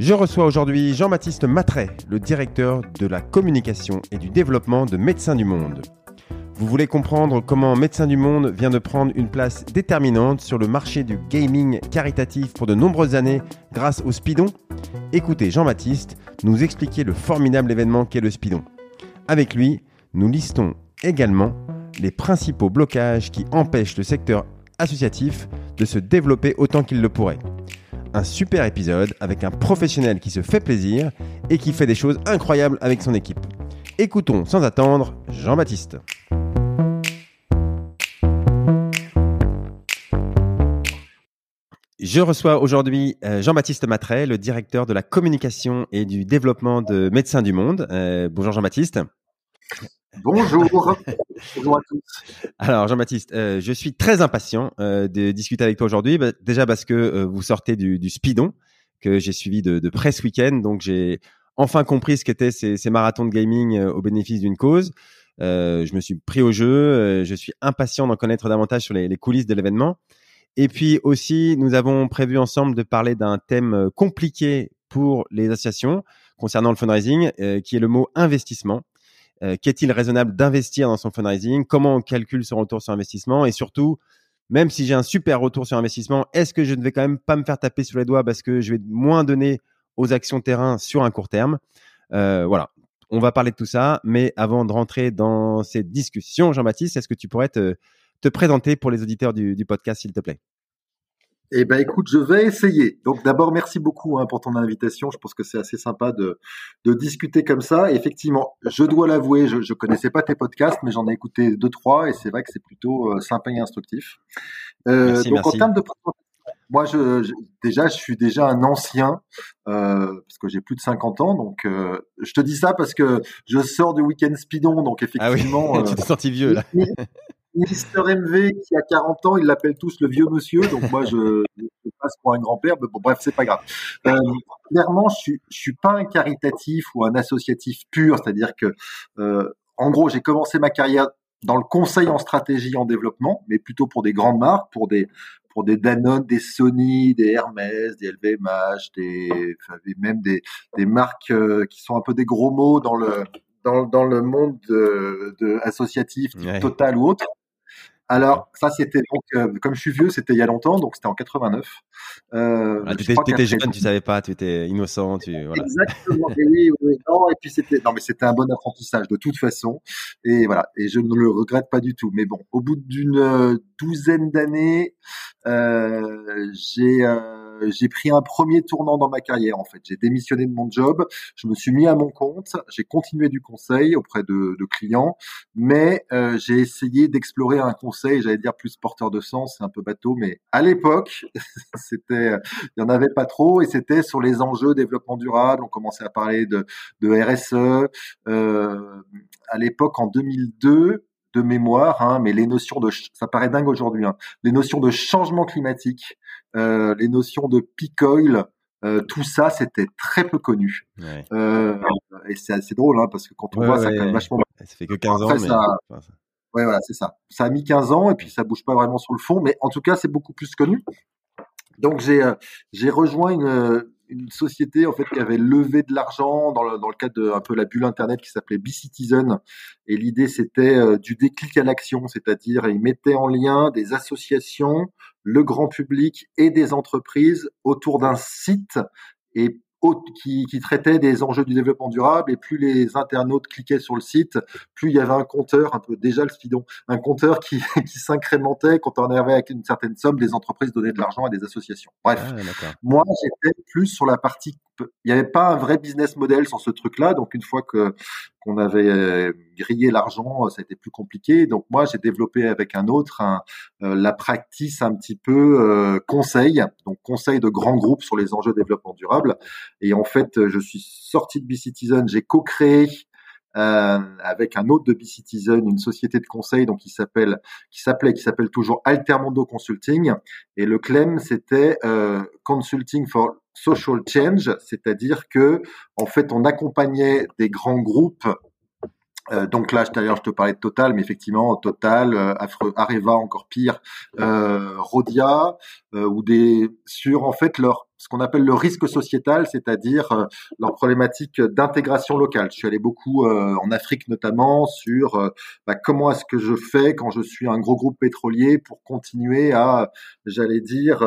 Je reçois aujourd'hui Jean-Baptiste Matret, le directeur de la communication et du développement de Médecins du Monde. Vous voulez comprendre comment Médecins du Monde vient de prendre une place déterminante sur le marché du gaming caritatif pour de nombreuses années grâce au Spidon Écoutez Jean-Baptiste nous expliquer le formidable événement qu'est le Spidon. Avec lui, nous listons également les principaux blocages qui empêchent le secteur associatif de se développer autant qu'il le pourrait un super épisode avec un professionnel qui se fait plaisir et qui fait des choses incroyables avec son équipe. Écoutons sans attendre Jean-Baptiste. Je reçois aujourd'hui euh, Jean-Baptiste Matret, le directeur de la communication et du développement de Médecins du Monde. Euh, bonjour Jean-Baptiste. Bonjour. Bonjour à tous. Alors Jean-Baptiste, euh, je suis très impatient euh, de discuter avec toi aujourd'hui. Bah, déjà parce que euh, vous sortez du, du, Speedon que j'ai suivi de, de près ce week-end, donc j'ai enfin compris ce qu'étaient ces, ces, marathons de gaming au bénéfice d'une cause. je me suis pris au jeu. je suis impatient d'en connaître davantage sur les, les coulisses de l'événement. Et puis aussi, nous avons prévu ensemble de parler d'un thème compliqué pour les associations concernant le fundraising, qui est le mot investissement. Euh, qu'est-il raisonnable d'investir dans son fundraising? Comment on calcule son retour sur investissement? Et surtout, même si j'ai un super retour sur investissement, est-ce que je ne vais quand même pas me faire taper sur les doigts parce que je vais moins donner aux actions terrain sur un court terme? Euh, Voilà, on va parler de tout ça. Mais avant de rentrer dans cette discussion, Jean-Baptiste, est-ce que tu pourrais te, te présenter pour les auditeurs du podcast, s'il te plaît? Eh ben, écoute, je vais essayer. Donc, d'abord, merci beaucoup hein, pour ton invitation. Je pense que c'est assez sympa de, de discuter comme ça. effectivement, je dois l'avouer, je, je connaissais pas tes podcasts, mais j'en ai écouté deux trois, et c'est vrai que c'est plutôt euh, sympa et instructif. Euh, merci, donc, merci. en termes de moi, je, je, déjà, je suis déjà un ancien euh, parce que j'ai plus de 50 ans. Donc, euh, je te dis ça parce que je sors du week-end Speedon, donc effectivement. Ah oui, tu t'es senti vieux là. Mister MV qui a 40 ans, ils l'appellent tous le vieux monsieur, donc moi je, je passe pour un grand-père, mais bon bref, c'est pas grave. Euh, clairement, je suis, je suis pas un caritatif ou un associatif pur, c'est-à-dire que, euh, en gros, j'ai commencé ma carrière dans le conseil en stratégie en développement, mais plutôt pour des grandes marques, pour des pour des Danone, des Sony, des Hermès, des LVMH, des, enfin, même des, des marques euh, qui sont un peu des gros mots dans le dans, dans le monde de, de associatif, Ouais. total ou autre. Alors ça c'était donc euh, comme je suis vieux, c'était il y a longtemps, donc c'était en 89. Euh, Ah, je tu étais, jeune, tu savais pas, tu étais innocent, tu voilà. Exactement. Et oui, oui, non, et puis c'était, non, mais c'était un bon apprentissage de toute façon. Et voilà. Et je ne le regrette pas du tout. Mais bon, au bout d'une euh, douzaine d'années, euh, j'ai, euh, j'ai pris un premier tournant dans ma carrière, en fait. J'ai démissionné de mon job. Je me suis mis à mon compte. J'ai continué du conseil auprès de, de clients, mais euh, j'ai essayé d'explorer un conseil, j'allais dire plus porteur de sens, c'est un peu bateau, mais à l'époque, c'était, il y en avait pas trop et c'était sur les enjeux développement durable. On commençait à parler de, de RSE. Euh, à l'époque, en 2002, de mémoire, hein, mais les notions de, ça paraît dingue aujourd'hui, hein, les notions de changement climatique, euh, les notions de peak oil, euh, tout ça, c'était très peu connu. Ouais. Euh, et c'est assez drôle, hein, parce que quand on Ouais, voit ça, ouais. quand même vachement. Ça fait que 15 ans, mais ça- ça- Ouais, voilà, c'est ça. Ça a mis 15 ans et puis ça bouge pas vraiment sur le fond, mais en tout cas, c'est beaucoup plus connu. Donc j'ai euh, j'ai rejoint une, euh, une société en fait qui avait levé de l'argent dans le, dans le cadre de un peu la bulle internet qui s'appelait B-Citizen. Et l'idée c'était euh, du déclic à l'action, c'est-à-dire ils mettaient en lien des associations, le grand public et des entreprises autour d'un site. Et qui, qui traitait des enjeux du développement durable et plus les internautes cliquaient sur le site, plus il y avait un compteur, un peu déjà le speedon, un compteur qui, qui s'incrémentait quand on arrivait avec une certaine somme, des entreprises donnaient de l'argent à des associations. Bref, Ah, moi j'étais plus sur la partie, il n'y avait pas un vrai business model sur ce truc-là, donc une fois que qu'on avait euh, grillé l'argent, ça a été plus compliqué. Donc moi j'ai développé avec un autre euh, la practice un petit peu euh, conseil, donc conseil de grands groupes sur les enjeux de développement durable. Et en fait, je suis sorti de B-Citizen, j'ai co-créé euh, avec un autre de B-Citizen, une société de conseil donc qui s'appelle qui s'appelait qui s'appelle toujours Altermondo Consulting et le claim c'était euh, Consulting for Social Change, c'est-à-dire que en fait on accompagnait des grands groupes euh, donc là, d'ailleurs, je te parlais de Total, mais effectivement, Total, euh, Areva, encore pire, euh, Rodia, euh, ou des sur en fait leur ce qu'on appelle le risque sociétal, c'est-à-dire euh, leur problématique d'intégration locale. Je suis allé beaucoup en Afrique notamment sur bah, comment est-ce que je fais quand je suis un gros groupe pétrolier pour continuer à, j'allais dire,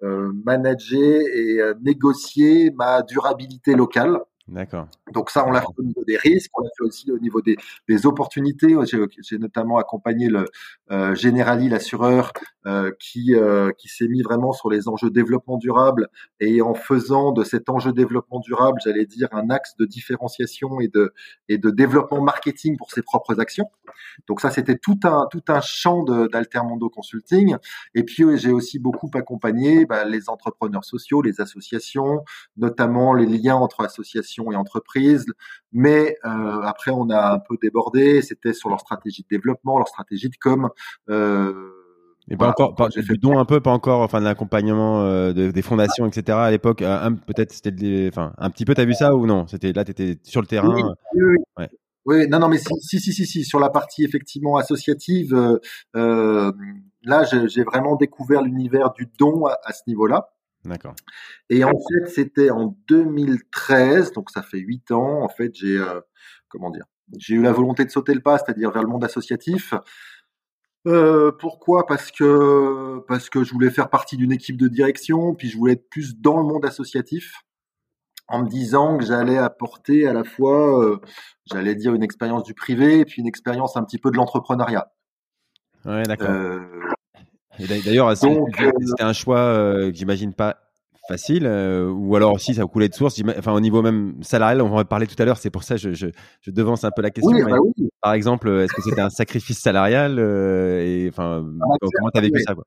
manager et négocier ma durabilité locale. D'accord. Donc ça, on l'a fait au niveau des risques, on l'a fait aussi au niveau des, des opportunités. J'ai notamment accompagné le euh, Generali, l'assureur, euh, qui, euh, qui s'est mis vraiment sur les enjeux développement durable et en faisant de cet enjeu développement durable, j'allais dire, un axe de différenciation et de, et de développement marketing pour ses propres actions. Donc ça, c'était tout un, tout un champ d'Altermondo Consulting. Et puis, j'ai aussi beaucoup accompagné bah, les entrepreneurs sociaux, les associations, notamment les liens entre associations et entreprises. Mais euh, après, on a un peu débordé. C'était sur leur stratégie de développement, leur stratégie de com. Euh, et pas encore, pas, fait don un peu, pas encore, enfin de l'accompagnement euh, des fondations, etc. À l'époque, peut-être c'était, enfin un petit peu, t'as vu ça ou non? C'était là, t'étais sur le terrain. Oui, oui, oui. non, non, mais si, si, si, si, sur la partie effectivement associative, euh, là, j'ai vraiment découvert l'univers du don à ce niveau-là. D'accord. Et en fait, c'était en 2013, donc ça fait huit ans. En fait, j'ai euh, comment dire, j'ai eu la volonté de sauter le pas, c'est-à-dire vers le monde associatif. Euh, pourquoi? Parce que parce que je voulais faire partie d'une équipe de direction, puis je voulais être plus dans le monde associatif, en me disant que j'allais apporter à la fois, euh, j'allais dire une expérience du privé, et puis une expérience un petit peu de l'entrepreneuriat. Ouais, d'accord. Euh, D'ailleurs, euh, c'était un choix euh, que j'imagine pas facile, euh, ou alors si ça coulait de source, enfin au niveau même salarial, on va en parler tout à l'heure, c'est pour ça que je, je, je, devance un peu la question. Bah par exemple, est-ce que c'était un sacrifice salarial et enfin ah, comment tu as vécu ça quoi?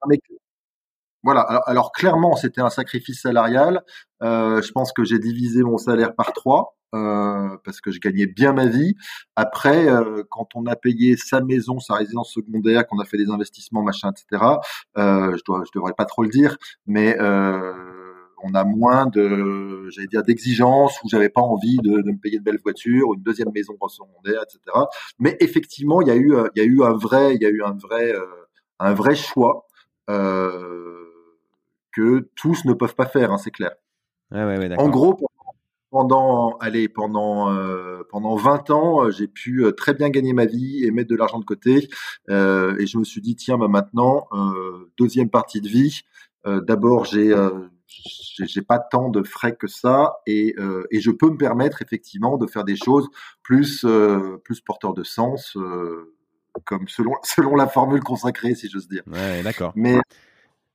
Voilà. Alors, clairement, c'était un sacrifice salarial. Euh, je pense que j'ai divisé mon salaire par trois. Euh, parce que je gagnais bien ma vie. Après, euh, quand on a payé sa maison, sa résidence secondaire, qu'on a fait des investissements, machin, etc. Euh, je dois, je devrais pas trop le dire, mais on a moins de, j'allais dire, d'exigences où j'avais pas envie de, de, me payer de belles voitures, une deuxième maison secondaire, etc. Mais effectivement, il y a eu, il y a eu un vrai, il y a eu un vrai, un vrai choix que tous ne peuvent pas faire, hein, c'est clair. Ouais, ouais, en gros, pendant, allez, pendant, euh, pendant 20 ans, euh, j'ai pu euh, très bien gagner ma vie et mettre de l'argent de côté. Euh, et je me suis dit, tiens, bah maintenant, euh, deuxième partie de vie. D'abord, j'ai j'ai pas tant de frais que ça et, et je peux me permettre effectivement de faire des choses plus plus porteurs de sens, comme selon selon la formule consacrée, si j'ose dire. Ouais, d'accord. Mais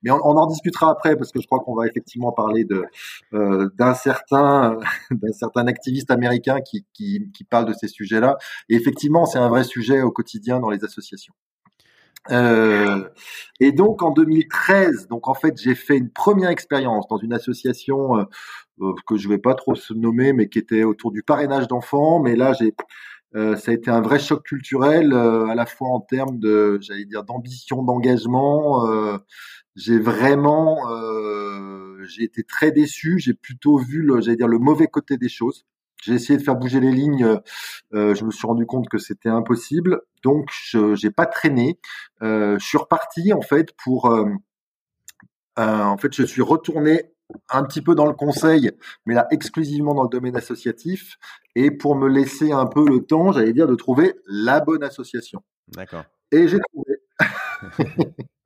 mais on, en discutera après parce que je crois qu'on va effectivement parler de euh, d'un certain d'un certain activiste américain qui, qui, qui parle de ces sujets-là. Et effectivement, c'est un vrai sujet au quotidien dans les associations. Euh, et donc en 2013, donc en fait j'ai fait une première expérience dans une association euh, euh, que je vais pas trop se nommer, mais qui était autour du parrainage d'enfants. Mais là j'ai euh, ça a été un vrai choc culturel, à la fois en termes de, j'allais dire, d'ambition, d'engagement, j'ai vraiment, euh, j'ai été très déçu. J'ai plutôt vu, le, j'allais dire, le mauvais côté des choses. J'ai essayé de faire bouger les lignes. Euh, je me suis rendu compte que c'était impossible. Donc, je j'ai pas traîné. Euh, je suis reparti en fait pour. Euh, euh, en fait, je suis retourné un petit peu dans le conseil, mais là exclusivement dans le domaine associatif, et pour me laisser un peu le temps, j'allais dire, de trouver la bonne association. D'accord. Et j'ai trouvé.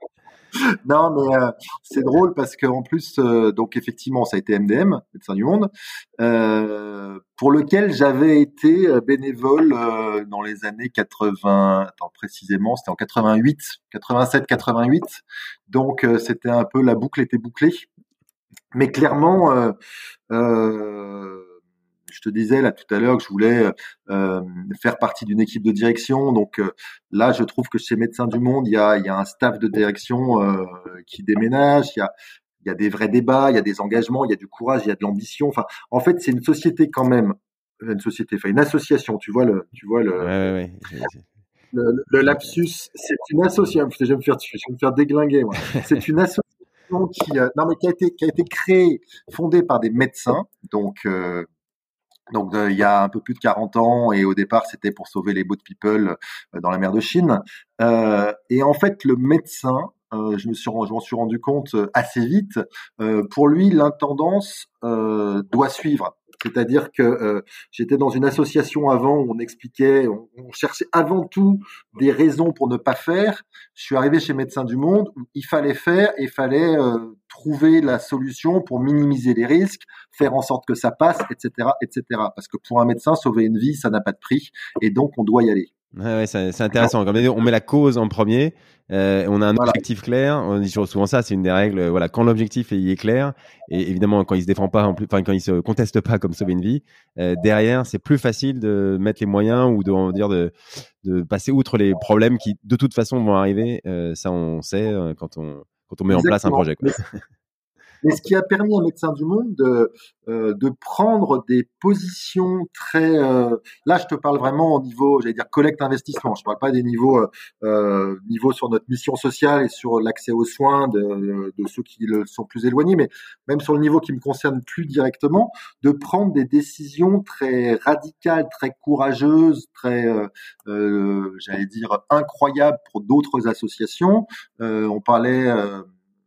non, mais euh, c'est drôle parce qu'en plus, euh, donc effectivement, ça a été MDM, Médecins du Monde, euh, pour lequel j'avais été euh, bénévole dans les années 80. Attends, précisément, c'était en 88, 87, 88. Donc c'était un peu la boucle était bouclée. Mais clairement. Euh, je te disais là tout à l'heure que je voulais euh, faire partie d'une équipe de direction. Donc euh, là, je trouve que chez Médecins du Monde, il y a, il y a un staff de direction euh, qui déménage. Il y a, il y a des vrais débats, il y a des engagements, il y a du courage, il y a de l'ambition. Enfin, en fait, c'est une société quand même une société, enfin une association. Tu vois le, tu vois le, ouais, ouais, le, le, lapsus. C'est une association. Je vais me faire, je vais me faire déglinguer. Moi. C'est une association qui, euh, non mais qui a été, qui a été créée, fondée par des médecins. Donc euh, donc il y a un peu plus de 40 ans et au départ c'était pour sauver les boat people dans la mer de Chine. Euh, et en fait le médecin euh, je me suis, m'en suis rendu compte euh, assez vite. Euh, pour lui, l'intendance doit suivre. C'est-à-dire que j'étais dans une association avant où on expliquait, on, cherchait avant tout des raisons pour ne pas faire. Je suis arrivé chez Médecins du Monde où il fallait faire et il fallait trouver la solution pour minimiser les risques, faire en sorte que ça passe, etc., etc. Parce que pour un médecin, sauver une vie, ça n'a pas de prix et donc on doit y aller. Ouais, c'est intéressant. Comme on met la cause en premier, euh, on a un objectif clair. On dit souvent ça, c'est une des règles. Voilà, quand l'objectif est, clair, et évidemment quand il se défend pas, en plus, enfin quand il se conteste pas comme sauver une vie, euh, derrière c'est plus facile de mettre les moyens ou de dire de, de passer outre les problèmes qui de toute façon vont arriver. Euh, ça on sait euh, quand on quand on met en place un projet. Quoi. mais ce qui a permis à Médecins du Monde de, euh, de prendre des positions très... Euh, là, je te parle vraiment au niveau, j'allais dire, collecte investissement. Je parle pas des niveaux, euh, euh niveaux sur notre mission sociale et sur l'accès aux soins de, de, ceux qui le sont plus éloignés, mais même sur le niveau qui me concerne plus directement, de prendre des décisions très radicales, très courageuses, très, euh, j'allais dire, incroyables pour d'autres associations. on parlait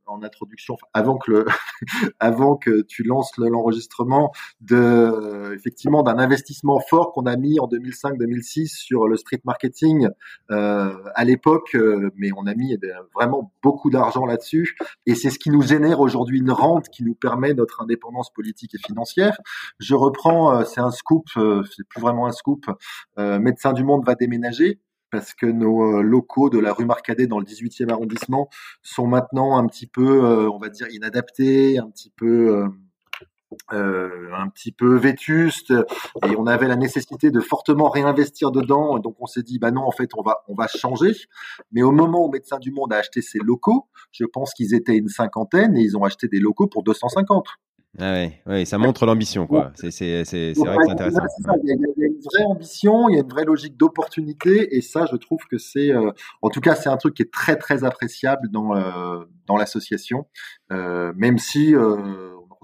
en introduction, avant que le, avant que tu lances l'enregistrement, de effectivement d'un investissement fort qu'on a mis en 2005-2006 sur le street marketing euh, à l'époque, euh, mais on a mis vraiment beaucoup d'argent là-dessus, et c'est ce qui nous génère aujourd'hui une rente qui nous permet notre indépendance politique et financière. Je reprends, euh, c'est un scoop, euh, c'est plus vraiment un scoop. Médecins du Monde va déménager parce que nos euh, locaux de la rue Marcadet dans le 18e arrondissement sont maintenant un petit peu, euh, on va dire, inadaptés, un petit peu... Euh, un petit peu vétustes. Et on avait la nécessité de fortement réinvestir dedans. Donc on s'est dit bah non en fait on va on va changer. Mais au moment où Médecins du Monde a acheté ses locaux je pense qu'ils étaient une cinquantaine et ils ont acheté des locaux pour 250 ah ouais, ça montre l'ambition, quoi. C'est, vrai que c'est intéressant. Il, y a, une vraie ambition, il y a une vraie logique d'opportunité, et ça, je trouve que c'est, euh, en tout cas, c'est un truc qui est très très appréciable dans euh, dans l'association, euh, même si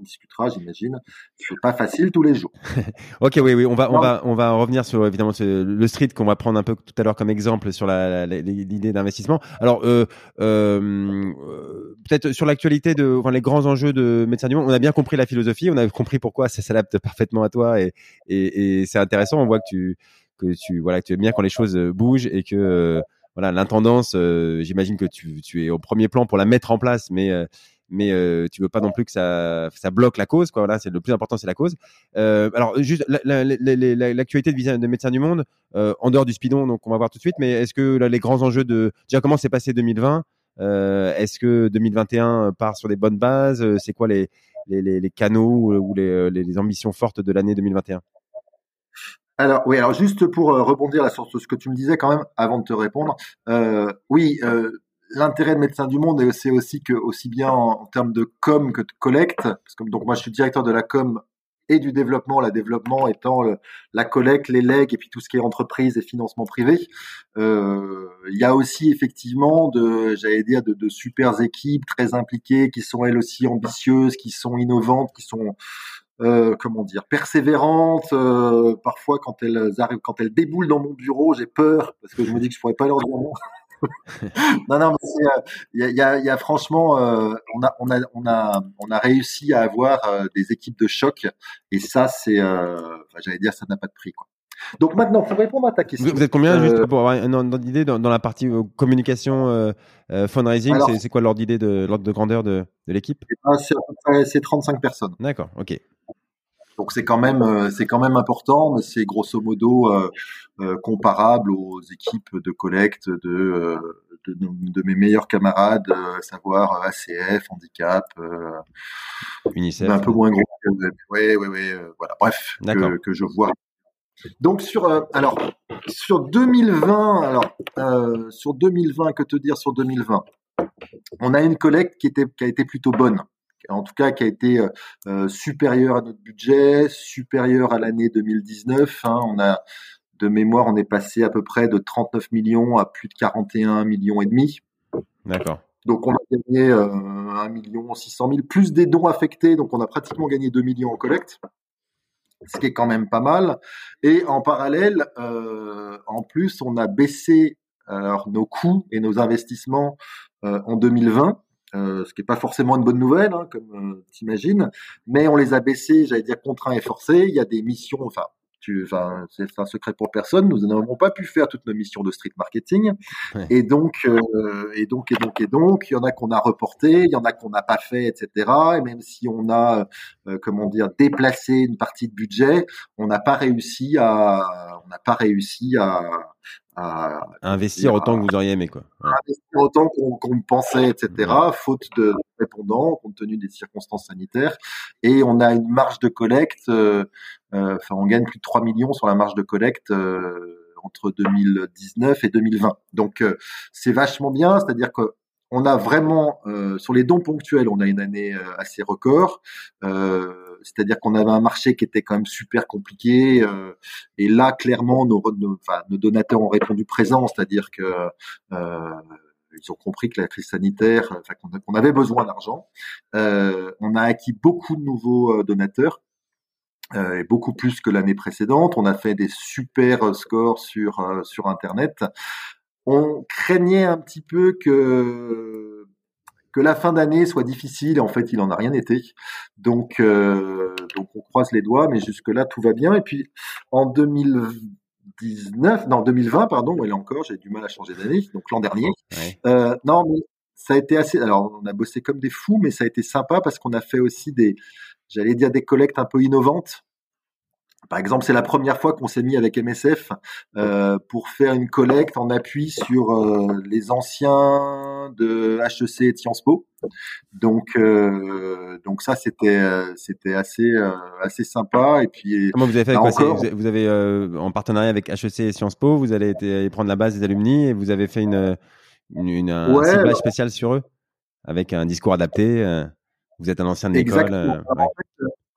discutera, j'imagine. C'est pas facile tous les jours. ok, oui, oui, on va, on va, on va revenir sur évidemment le street qu'on va prendre un peu tout à l'heure comme exemple sur l'idée d'investissement. Alors, euh, euh, peut-être sur l'actualité de, enfin, les grands enjeux de Médecins du Monde, on a bien compris la philosophie, on a compris pourquoi ça s'adapte parfaitement à toi et, et, c'est intéressant. On voit que tu, que tu, voilà, que tu aimes bien quand les choses bougent et que voilà l'intendance euh, j'imagine que tu, tu, es au premier plan pour la mettre en place mais mais euh, tu veux pas non plus que ça, ça bloque la cause. Quoi. Voilà, c'est le plus important, c'est la cause. Euh, alors, juste l'actualité de, de Médecins du Monde, euh, en dehors du speedon, donc on va voir tout de suite, mais est-ce que là, les grands enjeux de. Déjà, comment s'est passé 2020 euh, Est-ce que 2021 part sur des bonnes bases C'est quoi les, les, les, canaux ou les, les ambitions fortes de l'année 2021 alors oui, alors juste pour rebondir sur ce que tu me disais quand même avant de te répondre, euh, oui, euh, l'intérêt de Médecins du Monde, c'est aussi que, aussi bien en, termes de com que de collecte, parce que donc moi je suis directeur de la com et du développement, la développement étant la collecte, les legs et puis tout ce qui est entreprise et financement privé. Euh, il y a aussi effectivement de, j'allais dire, de, de super équipes très impliquées qui sont elles aussi ambitieuses, qui sont innovantes, qui sont euh, comment dire, persévérantes. Euh, parfois, quand elles arrivent, quand elles déboulent dans mon bureau, j'ai peur parce que je me dis que je pourrais pas leur dire non. non, non, mais il y, a, y, a, franchement, euh, on, a, on, a, on, a, on a réussi à avoir euh, des équipes de choc, et ça, c'est, euh, j'allais dire, ça n'a pas de prix, quoi. Donc maintenant, pour répondre à ta question. Vous êtes combien, juste pour avoir une d'idée, dans, la partie communication, fundraising, c'est quoi l'ordre d'idée de l'ordre de grandeur de, de l'équipe? Eh ben, C'est 35 personnes. D'accord, ok. Donc c'est quand même euh, c'est quand même important, mais c'est grosso modo euh, euh, comparable aux équipes de collecte de de, mes meilleurs camarades, à savoir ACF, handicap, UNICEF, un peu moins gros. Oui, oui, oui. voilà. Bref, que, que, je vois. Donc sur alors sur 2020, alors sur 2020, que te dire sur 2020 On a une collecte qui était qui a été plutôt bonne en tout cas qui a été supérieur à notre budget, supérieur à l'année 2019. Hein. On a de mémoire, on est passé à peu près de 39 millions à plus de 41 millions et demi. D'accord. Donc on a gagné euh, 1 million 600 000, plus des dons affectés, donc on a pratiquement gagné 2 millions en collecte, ce qui est quand même pas mal. Et en parallèle, euh, en plus, on a baissé alors, nos coûts et nos investissements euh, en 2020. Euh, ce qui n'est pas forcément une bonne nouvelle, hein, comme euh, tu imagines, mais on les a baissés, j'allais dire contraints et forcés. Il y a des missions, enfin, tu, enfin, c'est un secret pour personne. Nous n'avons pas pu faire toute nos missions de street marketing. Et donc, euh, et donc, et donc, et donc, il y en a qu'on a reporté, il y en a qu'on n'a pas fait, etc. Et même si on a, euh, comment dire, déplacé une partie de budget, on n'a pas réussi à, on n'a pas réussi à, à, investir autant que vous auriez aimé, quoi. investir autant qu'on pensait, etc. Faute de répondants, compte tenu des circonstances sanitaires. Et on a une marge de collecte. Euh, euh, enfin, on gagne plus de 3 millions sur la marge de collecte. Euh, entre 2019 et 2020. Donc c'est vachement bien, c'est-à-dire que on a vraiment sur les dons ponctuels, on a une année assez record. Euh, c'est-à-dire qu'on avait un marché qui était quand même super compliqué. Euh, et là, clairement, nos, nos, donateurs ont répondu présent, c'est-à-dire que euh, ils ont compris que la crise sanitaire, qu'on avait besoin d'argent. Euh, on a acquis beaucoup de nouveaux donateurs. et beaucoup plus que l'année précédente. On a fait des super scores sur sur Internet. On craignait un petit peu que que la fin d'année soit difficile, en fait, il en a rien été. Donc, euh, donc on croise les doigts, mais jusque là tout va bien. Et puis en 2019, non 2020, pardon, là encore, j'ai du mal à changer d'année. Donc l'an dernier, euh, non, mais ça a été assez. Alors on a bossé comme des fous, mais ça a été sympa parce qu'on a fait aussi des, j'allais dire des collectes un peu innovantes. Par exemple, c'est la première fois qu'on s'est mis avec MSF euh, pour faire une collecte en appui sur euh, les anciens de HEC et de Sciences Po. Donc, euh, donc ça, c'était c'était assez assez sympa. Et puis, comment vous avez fait avec quoi Vous avez en partenariat avec HEC et Sciences Po, vous allez prendre la base des alumni et vous avez fait une, une, un ouais, ciblage spécial sur eux avec un discours adapté. Vous êtes un ancien de l'école.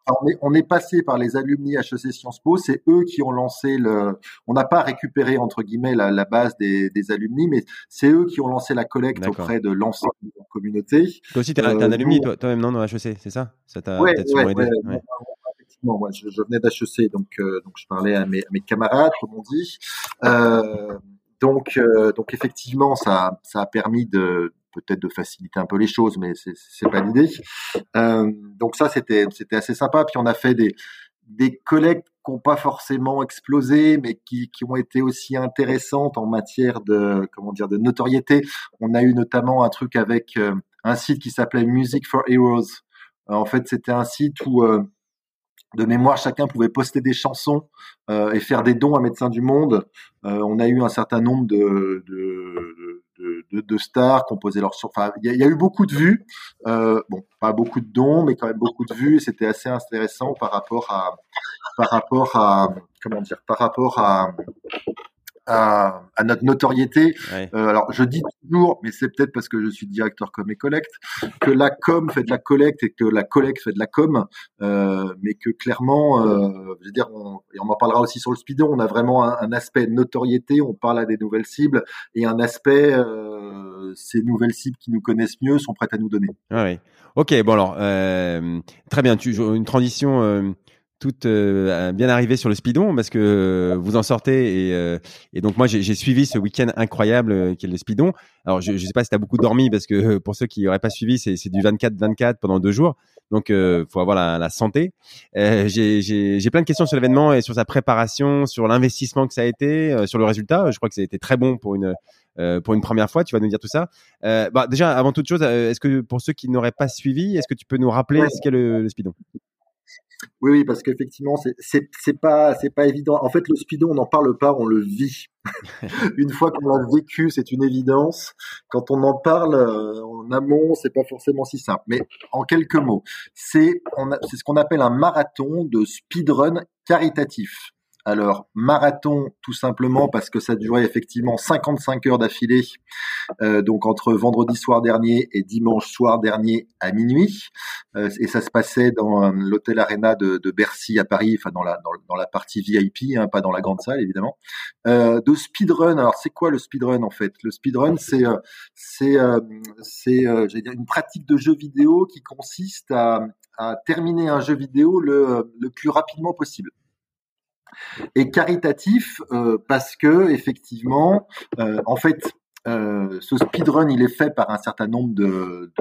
On, est, on est passé par les alumni HEC Sciences Po, c'est eux qui ont lancé le. On n'a pas récupéré entre guillemets la, la base des, des alumni, mais c'est eux qui ont lancé la collecte auprès de l'ensemble de la communauté. Toi aussi, tu es, un euh, alumni toi-même, non, dans HEC, c'est ça? Ça t'a ouais, peut-être ouais, aidé. Ouais, effectivement, moi, je, je venais d'HEC, donc euh, donc je parlais à mes, à mes camarades, comme on dit. Euh, donc euh, donc effectivement, ça ça a permis de peut-être de faciliter un peu les choses, mais c'est pas l'idée. Euh, donc ça, c'était c'était assez sympa. Puis on a fait des des collectes qui n'ont pas forcément explosé, mais qui, qui ont été aussi intéressantes en matière de comment dire de notoriété. On a eu notamment un truc avec euh, un site qui s'appelait Music for Heroes. Euh, en fait, c'était un site où de mémoire, chacun pouvait poster des chansons euh, et faire des dons à Médecins du Monde. Euh, on a eu un certain nombre de, de, de, de stars qui ont posé leur Enfin, il y, a eu beaucoup de vues. Euh, bon, pas beaucoup de dons, mais quand même beaucoup de vues. C'était assez intéressant par rapport à, par rapport à, comment dire, par rapport à, à, à notre notoriété. Euh, alors, je dis toujours, mais c'est peut-être parce que je suis directeur com et collecte, que la com fait de la collecte et que la collecte fait de la com, euh, mais que clairement, euh, je veux dire, on, et on en parlera aussi sur le speedon, on a vraiment un, un, aspect notoriété, on parle à des nouvelles cibles, et un aspect, euh, ces nouvelles cibles qui nous connaissent mieux sont prêtes à nous donner. Ah oui. Ok, bon alors, très bien, tu, une transition euh, toute euh, bien arrivée sur le speedon parce que euh, vous en sortez et, euh, et donc moi j'ai suivi ce week-end incroyable qui est le speedon. Alors je, je sais pas si tu as beaucoup dormi parce que pour ceux qui n'auraient pas suivi c'est du 24-24 pendant deux jours donc faut avoir la, la santé. j'ai plein de questions sur l'événement et sur sa préparation, sur l'investissement que ça a été, sur le résultat. Je crois que ça a été très bon pour une pour une première fois. Tu vas nous dire tout ça. bah déjà avant toute chose, est-ce que pour ceux qui n'auraient pas suivi, est-ce que tu peux nous rappeler ce qu'est le, le speedon? Oui, oui, parce qu'effectivement, c'est c'est pas c'est pas évident. En fait, le speedon, on n'en parle pas, on le vit. une fois qu'on l'a vécu, c'est une évidence. Quand on en parle euh, en amont, c'est pas forcément si simple. Mais en quelques mots, c'est c'est ce qu'on appelle un marathon de speedrun caritatif. Alors, marathon, tout simplement parce que ça durait effectivement 55 heures d'affilée, euh, donc entre vendredi soir dernier et dimanche soir dernier à minuit. Euh, et ça se passait dans euh, l'hôtel Arena de, de, Bercy à Paris, enfin dans la, dans, la partie VIP, hein, pas dans la grande salle évidemment. Euh, de speedrun, alors c'est quoi le speedrun en fait? Le speedrun, c'est c'est c'est une pratique de jeu vidéo qui consiste à, à terminer un jeu vidéo le, le plus rapidement possible et caritatif euh, parce que effectivement, euh, en fait, euh, ce speedrun, il est fait par un certain nombre de,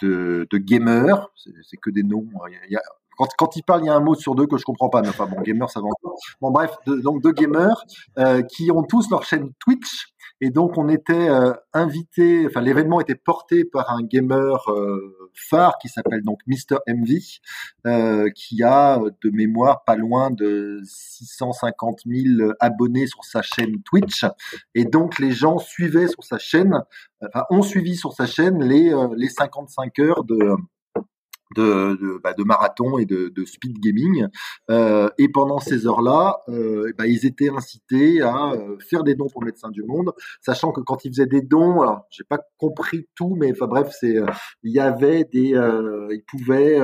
de, gamers. C'est que des noms. A, quand, quand il parle, il y a un mot sur deux que je comprends pas. Mais enfin, bon, gamer, ça va Bon, bref, donc deux gamers qui ont tous leur chaîne Twitch et donc on était euh, invité, enfin l'événement était porté par un gamer euh, phare qui s'appelle donc Mr MV, euh, qui a de mémoire pas loin de 650 000 abonnés sur sa chaîne Twitch. Et donc les gens suivaient sur sa chaîne, enfin ont suivi sur sa chaîne les les 55 heures de de, de, bah, de marathon et de, de speed gaming. Euh, et pendant ces heures-là, euh, bah, ils étaient incités à euh, faire des dons pour Médecins du Monde, sachant que quand ils faisaient des dons, alors j'ai pas compris tout, mais enfin bref, c'est il y avait des, ils pouvaient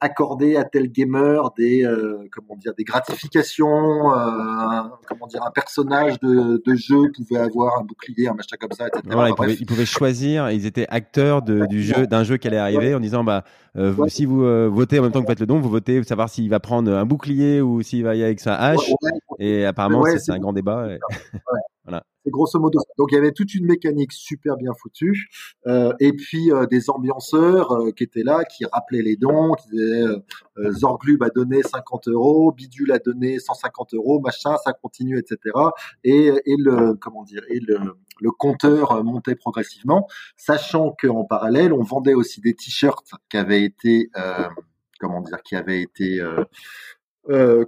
accorder à tel gamer des comment dire des gratifications, comment dire un personnage de, de, jeu pouvait avoir un bouclier, un machin comme ça, etc. Voilà, ils, pouvaient, ils, pouvaient, choisir, ils étaient acteurs de, du jeu d'un jeu qui allait arriver en disant bah euh, si vous euh, votez en même temps que vous faites le don, vous votez pour savoir s'il va prendre un bouclier ou s'il va y aller avec sa hache. et apparemment, c'est un grand débat. Grosso modo. Donc il y avait toute une mécanique super bien foutue, euh, et puis euh, des ambianceurs euh, qui étaient là, qui rappelaient les dons, qui disaient Zorglub a donné 50 euros, Bidule a donné 150 euros, machin, ça continue, etc. Et, le comment dire, et le, compteur montait progressivement, sachant qu'en parallèle, on vendait aussi des t-shirts qui avaient été comment dire, qui avaient été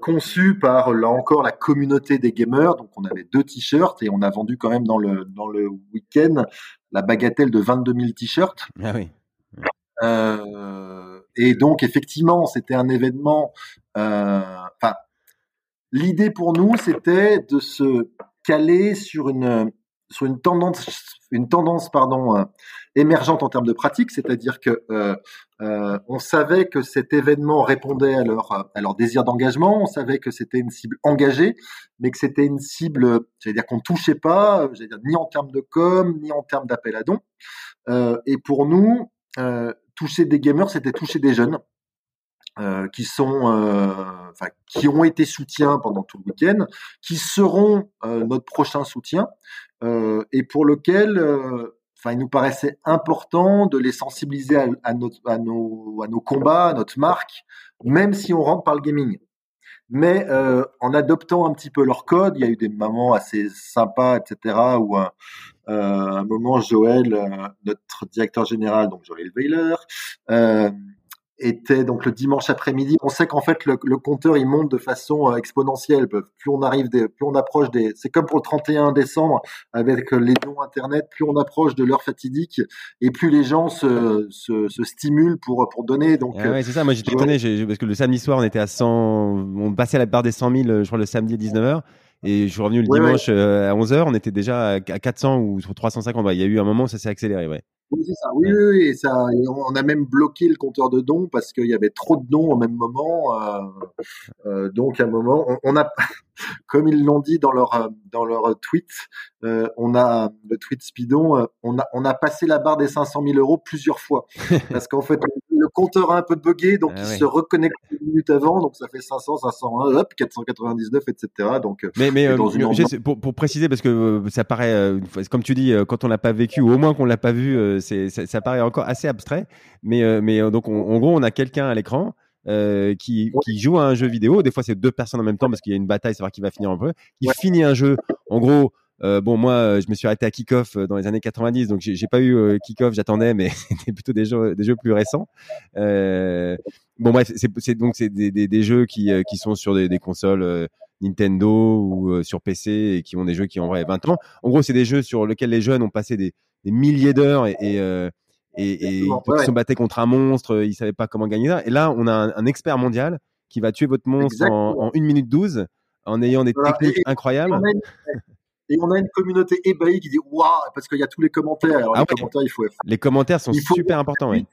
conçu par là encore la communauté des gamers. Donc on avait deux t-shirts et on a vendu quand même dans le dans le week-end la bagatelle de 22 000 t-shirts. Ah oui. Euh, et donc effectivement c'était un événement. Euh, enfin, l'idée pour nous c'était de se caler sur une sur une tendance une tendance pardon euh, émergente en termes de pratique, c'est-à-dire que euh, euh, on savait que cet événement répondait à leur à leur désir d'engagement, on savait que c'était une cible engagée, mais que c'était une cible, j'allais dire qu'on touchait pas, j'allais dire ni en termes de com, ni en termes d'appel à dons. et pour nous, toucher des gamers, c'était toucher des jeunes. Euh, qui sont, euh, enfin, qui ont été soutiens pendant tout le week-end, qui seront euh, notre prochain soutien, et pour lequel, enfin, il nous paraissait important de les sensibiliser à, à, à, nos, à combats, à notre marque, même si on rentre par le gaming. Mais en adoptant un petit peu leur code, il y a eu des moments assez sympas, etc. Où un, un moment, Joël, notre directeur général, donc Joël Weiler, était donc le dimanche après-midi. On sait qu'en fait le, le, compteur il monte de façon euh, exponentielle. Plus on arrive, des, plus on approche des. C'est comme pour le 31 décembre avec les dons internet. Plus on approche de l'heure fatidique et plus les gens se, se, se stimulent pour pour donner. Donc ah ouais, c'est ça. Moi j'étais étonné parce que le samedi soir on était à 100, on passait la barre des 100 000, je crois le samedi à 19 h et je suis revenu le dimanche euh, à 11h, on était déjà à 400 ou 350. Il y a eu un moment, ça s'est accéléré, ouais. Oui, c'est ça. Oui, oui, ça, on a même bloqué le compteur de dons parce qu'il y avait trop de dons au même moment. Euh, euh, donc, à un moment, on, on a, comme ils l'ont dit dans leur euh, dans leur tweet, euh, on a le tweet Speedon, euh, on a on a passé la barre des 500 000 euros plusieurs fois parce qu'en fait le compteur a un peu bugué, donc ah il se reconnecte une minute avant, donc ça fait 500, 501, hop, 499, etc. Donc mais mais pour, pour préciser parce que ça paraît comme tu dis quand on l'a pas vécu ou au moins qu'on l'a pas vu, c'est ça, ça, paraît encore assez abstrait. Mais mais donc en gros on a quelqu'un à l'écran euh, qui, qui joue à un jeu vidéo. Des fois, c'est deux personnes en même temps parce qu'il y a une bataille, savoir qui va finir en peu. Qui finit un jeu. En gros, euh, bon, moi, je me suis arrêté à Kickoff euh, dans les années 90, donc j'ai pas eu euh, Kickoff, j'attendais, mais c'était plutôt des jeux, des jeux plus récents. Euh, bon, bref, c'est donc c'est des, des, des, jeux qui, euh, qui sont sur des, des consoles Nintendo ou sur PC et qui ont des jeux qui ont vrai 20 ans. En gros, c'est des jeux sur lesquels les jeunes ont passé des, des milliers d'heures et, et et, et ils se battaient contre un monstre, ils savaient pas comment gagner ça. Et là, on a un, expert mondial qui va tuer votre monstre en, en, 1 minute 12 en ayant des techniques incroyables. Et on a une communauté ébahie qui dit waouh parce qu'il y a tous les commentaires. Alors, Ah les ouais. commentaires, il faut. Les commentaires sont faut- super importants. Oui.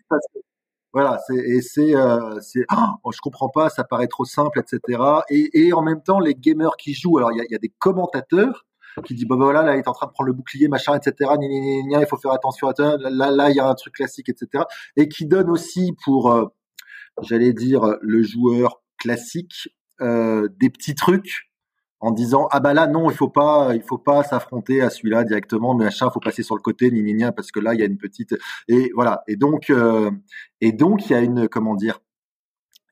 Voilà, c'est et c'est euh, c'est ah, oh, je comprends pas, ça paraît trop simple, etc. Et, et en même temps, les gamers qui jouent, alors il y a, il y a des commentateurs qui disent bah voilà là il est en train de prendre le bouclier machin etc gna, gna, gna, il faut faire attention à là là il y a un truc classique etc et qui donnent aussi pour euh, j'allais dire le joueur classique euh, des petits trucs en disant ah bah là non il faut pas il faut pas s'affronter à celui-là directement mais machin faut passer sur le côté ni ni ni parce que là il y a une petite et voilà. Et donc euh, et donc il y a une comment dire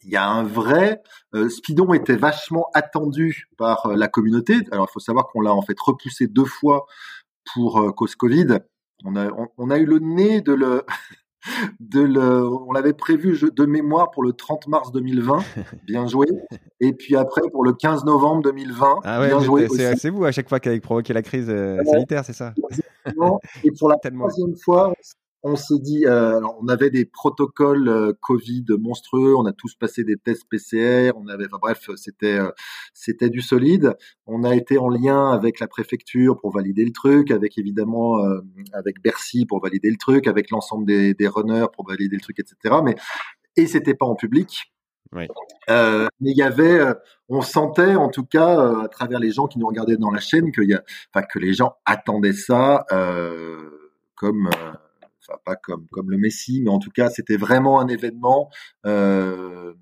il y a un vrai euh, Speedon était vachement attendu par euh, la communauté. Alors il faut savoir qu'on l'a en fait repoussé deux fois pour euh, cause Covid. On a on a eu le nez de le de le, on l'avait prévu de mémoire pour le 30 mars 2020, bien joué. Et puis après pour le 15 novembre 2020, Ah ouais, bien joué c'est vous à chaque fois qui avez provoqué la crise euh, sanitaire, c'est ça? Et pour la troisième fois, on s'est dit, euh, alors, on avait des protocoles euh, Covid monstrueux, on a tous passé des tests PCR, on avait, enfin, bref, c'était euh, c'était du solide. On a été en lien avec la préfecture pour valider le truc, avec évidemment euh, avec Bercy pour valider le truc, avec l'ensemble des, des runners pour valider le truc, etc. Mais et c'était pas en public. Oui. Euh, mais il y avait, euh, on sentait en tout cas euh, à travers les gens qui nous regardaient dans la chaîne que, y a, enfin, que les gens attendaient ça euh, comme, euh, pas comme comme le Messi, mais en tout cas c'était vraiment un événement. Euh,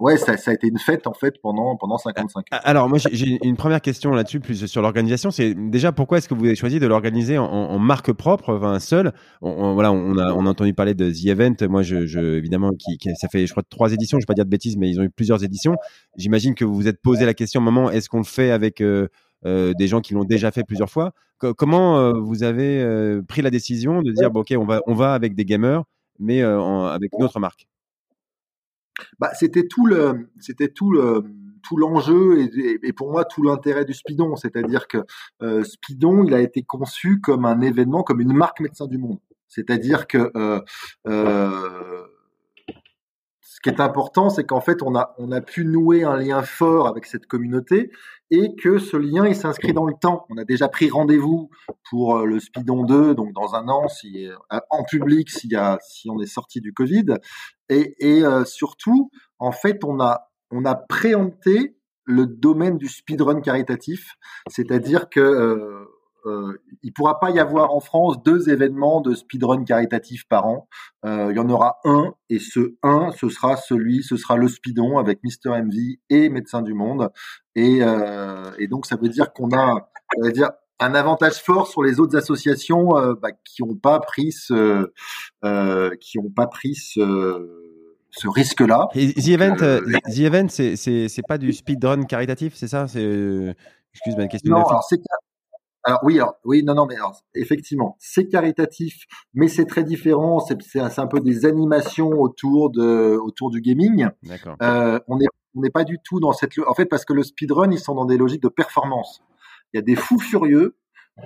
ouais, ça, a été une fête en fait pendant pendant 55 ans. Alors moi j'ai- une première question là-dessus, plus sur l'organisation. C'est déjà pourquoi est-ce que vous avez choisi de l'organiser en, marque propre, enfin seul? On, Voilà, on a, on a entendu parler de The Event. Moi, je, évidemment, qui, ça fait je crois trois éditions. Je vais pas dire de bêtises, mais ils ont eu plusieurs éditions. J'imagine que vous vous êtes posé la question, moment, est-ce qu'on le fait avec euh, des gens qui l'ont déjà fait plusieurs fois. Co- Comment euh, vous avez euh, pris la décision de dire, bon, ok, on va, on va avec des gamers, mais euh, en- avec une autre marque? Bah, c'était tout le, c'était tout le, tout l'enjeu et, et- pour moi tout l'intérêt du Speedon, c'est-à-dire que euh, Speedon, il a été conçu comme un événement, comme une marque médecin du monde. C'est-à-dire que euh, euh, ce qui est important, c'est qu'en fait on a, on a pu nouer un lien fort avec cette communauté et que ce lien il s'inscrit dans le temps. On a déjà pris rendez-vous pour euh, le Speedon 2, donc dans un an, si, euh, en public, s'il y a, si on est sorti du Covid. Et, et euh, surtout, en fait, on a, on a préempté le domaine du speedrun caritatif, c'est-à-dire que euh, euh, il pourra pas y avoir en France deux événements de speedrun caritatif par an. Euh, il y en aura un, et ce un, ce sera celui, ce sera le speedon avec Mister MV et Médecins du Monde. Et, euh, et donc ça veut dire qu'on a, ça veut dire un avantage fort sur les autres associations euh, bah, qui n'ont pas pris ce, qui ont pas pris ce, ce risque-là. The Event, euh, The Event, c'est c'est c'est pas du speedrun caritatif, c'est ça? C'est excuse ma question. Non, de- alors c'est alors oui, alors, oui, non, non, mais alors, effectivement, c'est caritatif, mais c'est très différent. C'est c'est un, peu des animations autour de autour du gaming. Euh, on n'est on n'est pas du tout dans cette. En fait, parce que le speedrun, ils sont dans des logiques de performance. Il y a des fous furieux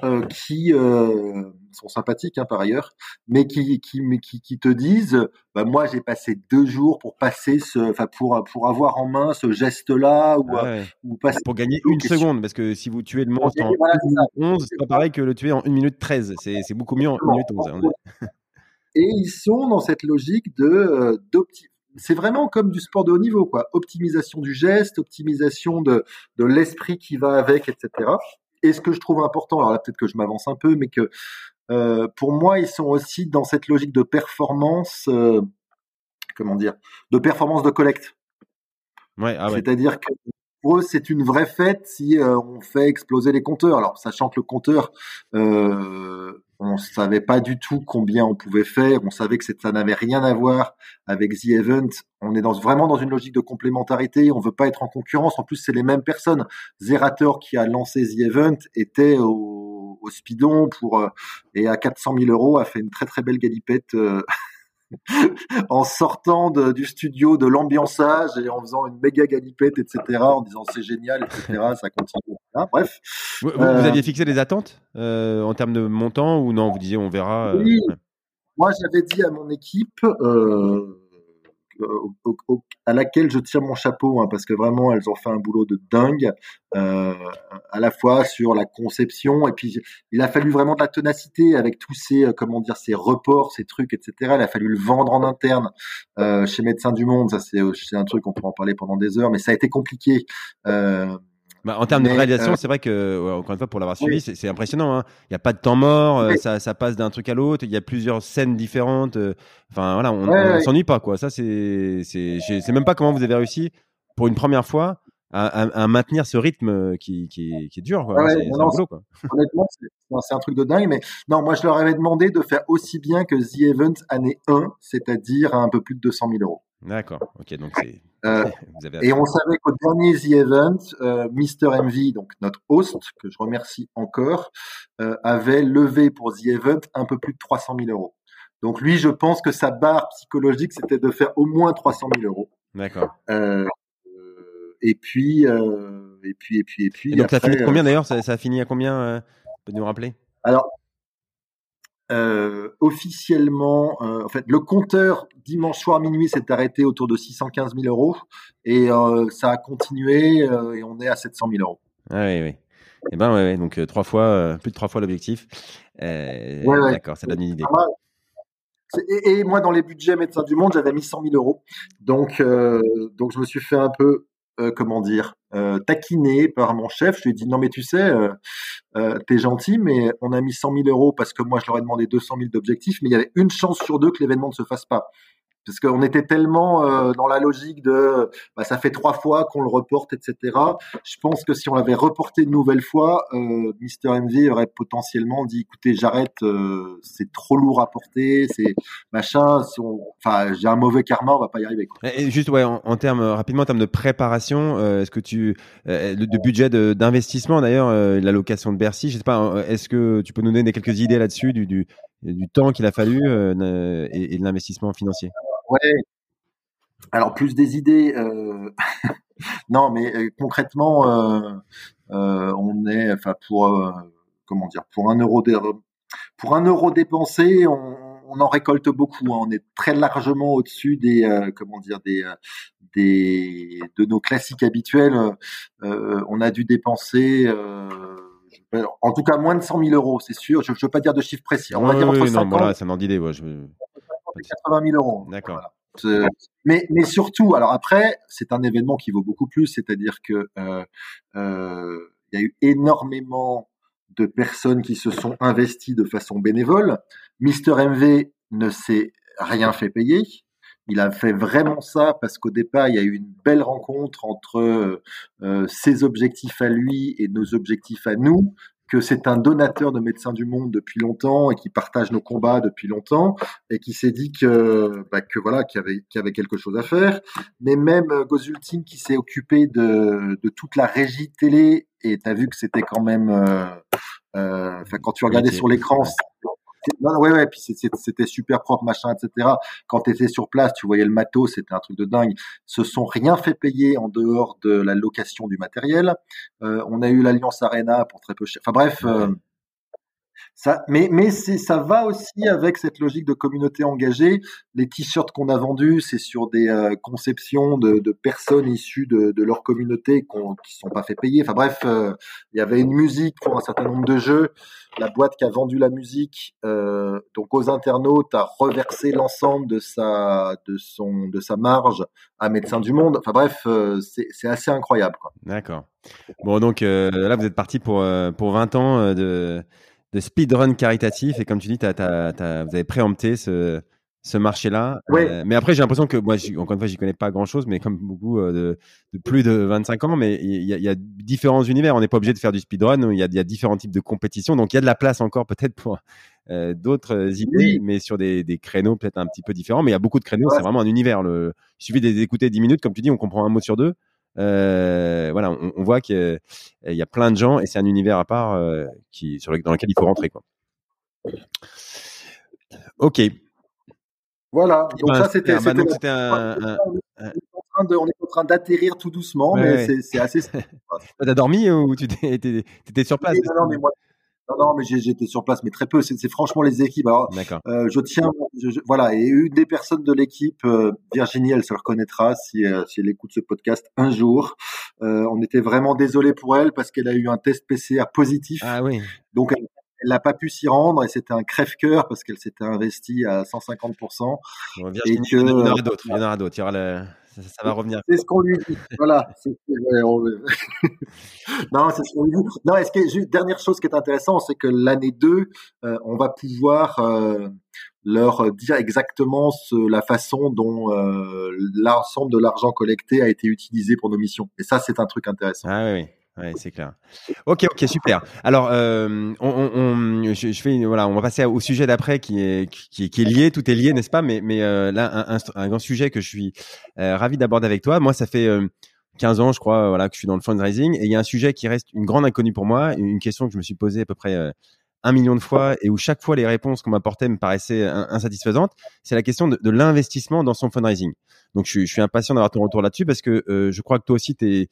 euh, qui euh, sont sympathiques hein, par ailleurs, mais qui qui mais qui, qui te disent, bah, moi j'ai passé deux jours pour passer ce, enfin pour pour avoir en main ce geste-là ou, Ah ouais. ou passer. Pour gagner une question. seconde, parce que si vous tuez le monstre en Voilà, c'est ça. 1 minute 11, c'est pas pareil que le tuer en 1 minute 13. C'est c'est beaucoup mieux en 1 minute 11. hein. Et ils sont dans cette logique de euh, c'est vraiment comme du sport de haut niveau, quoi. Optimisation du geste, optimisation de, de l'esprit qui va avec, etc. Et ce que je trouve important, alors là peut-être que je m'avance un peu, mais que euh, pour moi ils sont aussi dans cette logique de performance, euh, comment dire, de performance de collecte. Ouais, ah ouais. C'est-à-dire que pour eux, c'est une vraie fête si euh, on fait exploser les compteurs. Alors, sachant que le compteur, euh, on savait pas du tout combien on pouvait faire. On savait que ça n'avait rien à voir avec The Event. On est dans, vraiment dans une logique de complémentarité. On veut pas être en concurrence. En plus, c'est les mêmes personnes. Zerator qui a lancé The Event était au, au Speedon pour euh, et à 400 000 euros a fait une très très belle galipette. en sortant de- du studio de l'ambiançage et en faisant une méga galipette, etc., en disant c'est génial, etc., ça continue. Hein, bref. Vous, vous- Euh, vous aviez fixé des attentes euh, en termes de montant ou non? Vous disiez on verra. euh, Oui. Moi, j'avais dit à mon équipe, euh, à laquelle je tire mon chapeau, hein, parce que vraiment, elles ont fait un boulot de dingue, euh, à la fois sur la conception, et puis il a fallu vraiment de la ténacité avec tous ces, euh, comment dire, ces reports, ces trucs, etc. Il a fallu le vendre en interne euh, chez Médecins du Monde. Ça, c'est un truc, on pourrait en parler pendant des heures, mais ça a été compliqué. Euh, bah, en termes de réalisation, euh, c'est vrai que, encore une fois, pour l'avoir suivi, c'est impressionnant. Hein. Il n'y a pas de temps mort, euh, ça, ça, passe d'un truc à l'autre, il y a plusieurs scènes différentes. Euh, enfin, voilà, on ne s'ennuie pas, quoi. Ça, c'est, c'est même pas comment vous avez réussi, pour une première fois, à, à, maintenir ce rythme qui, qui, qui est dur. c'est. Honnêtement, c'est un truc de dingue. Mais non, moi, je leur avais demandé de faire aussi bien que The Event année 1, c'est-à-dire un peu plus de 200 000 euros. D'accord. Ok, donc c'est. Euh, et on savait qu'au dernier The Event, euh, Mr. MV, donc notre host, que je remercie encore, euh, avait levé pour The Event un peu plus de 300 000 euros. Donc lui, je pense que sa barre psychologique, c'était de faire au moins 300 000 euros. D'accord. Euh, et puis, et puis, et puis, et puis. Et donc ça a fini combien d'ailleurs? Ça, ça, a fini à combien Peut nous rappeler? Alors, euh, officiellement, euh, en fait, le compteur dimanche soir minuit s'est arrêté autour de 615 000 euros et euh, ça a continué et on est à 700 000 euros. Ah oui, oui. Et eh ben ouais, ouais donc trois fois, plus de trois fois l'objectif. Ouais. D'accord, ça donne une idée. Et, et, moi, dans les budgets médecins du monde, j'avais mis 100 000 euros. Donc, donc je me suis fait un peu comment dire, euh, taquiné par mon chef. Je lui ai dit non mais tu sais, euh, euh, t'es gentil, mais on a mis 100 000 euros parce que moi je leur ai demandé 200 000 d'objectifs, mais il y avait une chance sur deux que l'événement ne se fasse pas parce qu'on était tellement euh, dans la logique de bah, ça fait trois fois qu'on le reporte, etc. Je pense que si on l'avait reporté une nouvelle fois, euh, Mister MV aurait potentiellement dit écoutez, j'arrête, euh, c'est trop lourd à porter, c'est machin. J'ai un mauvais karma, on va pas y arriver. Et juste ouais, en, termes rapidement en termes de préparation, est-ce que tu de, budget d'investissement d'ailleurs, l'allocation de Bercy, je sais pas, est-ce que tu peux nous donner quelques idées là-dessus du, du, temps qu'il a fallu et de l'investissement financier? Ouais. Alors plus des idées. Euh... non, mais euh, concrètement, euh, on est, enfin pour comment dire, pour un euro pour un euro dépensé, on, on en récolte beaucoup. Hein. On est très largement au-dessus des comment dire des des de nos classiques habituels. on a dû dépenser. en tout cas, moins de 100 000 euros, c'est sûr. Je ne veux pas dire de chiffre précis. On va dire entre oui, non, voilà, c'est un ordre d'idée. Ouais, je... 80 000 euros. D'accord. Mais, mais surtout, alors après, c'est un événement qui vaut beaucoup plus, c'est-à-dire que euh, euh, il y a eu énormément de personnes qui se sont investies de façon bénévole. Mister MV ne s'est rien fait payer. Il a fait vraiment ça parce qu'au départ, il y a eu une belle rencontre entre euh, ses objectifs à lui et nos objectifs à nous que c'est un donateur de Médecins du Monde depuis longtemps et qui partage nos combats depuis longtemps et qui s'est dit que, bah, que voilà, qu'il y avait, qu'il y avait quelque chose à faire. Mais même euh, Gozulting qui s'est occupé de, de toute la régie télé et t'as vu que c'était quand même, euh, euh, enfin quand tu regardais sur l'écran, non, ouais, ouais, puis c'était super propre, machin, etc. Quand tu étais sur place, tu voyais le matos, c'était un truc de dingue. Se sont rien fait payer en dehors de la location du matériel. Euh, on a eu l'Alliance Arena pour très peu cher. Enfin bref, euh, mais mais ça va aussi avec cette logique de communauté engagée. Les t-shirts qu'on a vendus, c'est sur des euh, conceptions de, personnes issues de, leur communauté qui sont pas fait payer. Enfin bref, euh, il y avait une musique pour un certain nombre de jeux. La boîte qui a vendu la musique, euh, donc aux internautes, a reversé l'ensemble de sa de son de sa marge à Médecins du Monde. Enfin bref, c'est assez incroyable. D'accord. Bon donc là vous êtes parti pour pour 20 ans de de speedrun caritatif. Et comme tu dis, t'as, t'as, vous avez préempté ce, ce marché-là. Euh, mais après, j'ai l'impression que moi, encore une fois, j'y connais pas grand-chose, mais comme beaucoup euh, de, de, plus de 25 ans, mais il y, y, a différents univers. On n'est pas obligé de faire du speedrun. Il y a, y a différents types de compétitions. Donc, il y a de la place encore peut-être pour euh, d'autres idées, mais sur des, des créneaux peut-être un petit peu différents. Mais il y a beaucoup de créneaux. C'est vraiment un univers. Le... Il suffit d'écouter 10 minutes. Comme tu dis, on comprend un mot sur deux. Euh, voilà, on, on voit qu'il y, a plein de gens et c'est un univers à part euh, qui, sur le, dans lequel il faut rentrer. Quoi. Ok. Voilà, donc ben, ça c'était. un, on est en train d'atterrir tout doucement, mais c'est assez. T'as dormi ou tu étais sur place non, non, mais moi, non, non, mais j'étais sur place, mais très peu. C'est franchement les équipes. Alors, euh, je tiens, voilà, et une des personnes de l'équipe, euh, Virginie, elle se reconnaîtra si, euh, si elle écoute ce podcast un jour. On était vraiment désolé pour elle parce qu'elle a eu un test PCR positif. Ah oui. Donc elle, n'a pas pu s'y rendre et c'était un crève-cœur parce qu'elle s'était investie à 150%. Bon, Virginie, et que, il y en aura d'autres. Il y en aura d'autres. Il y aura le ça, va revenir. C'est ce qu'on lui dit. Voilà. non, c'est ce qu'on lui dit. Non, est-ce que juste dernière chose qui est intéressante, c'est que l'année 2, euh, on va pouvoir euh, leur dire exactement ce, la façon dont euh, l'ensemble de l'argent collecté a été utilisé pour nos missions. Et ça, c'est un truc intéressant. Ah oui. Ouais, c'est clair. Ok, ok, super. Alors, euh, on, je, fais, voilà, on va passer au sujet d'après qui est, qui, est lié, tout est lié, n'est-ce pas? Mais, mais euh, là, un, grand sujet que je suis euh, ravi d'aborder avec toi. Moi, ça fait 15 ans, je crois, voilà, que je suis dans le fundraising, et il y a un sujet qui reste une grande inconnue pour moi, une question que je me suis posée à peu près un million de fois et où chaque fois les réponses qu'on m'apportait me paraissaient insatisfaisantes, c'est la question de, l'investissement dans son fundraising. Donc je, je suis impatient d'avoir ton retour là-dessus parce que je crois que toi aussi tu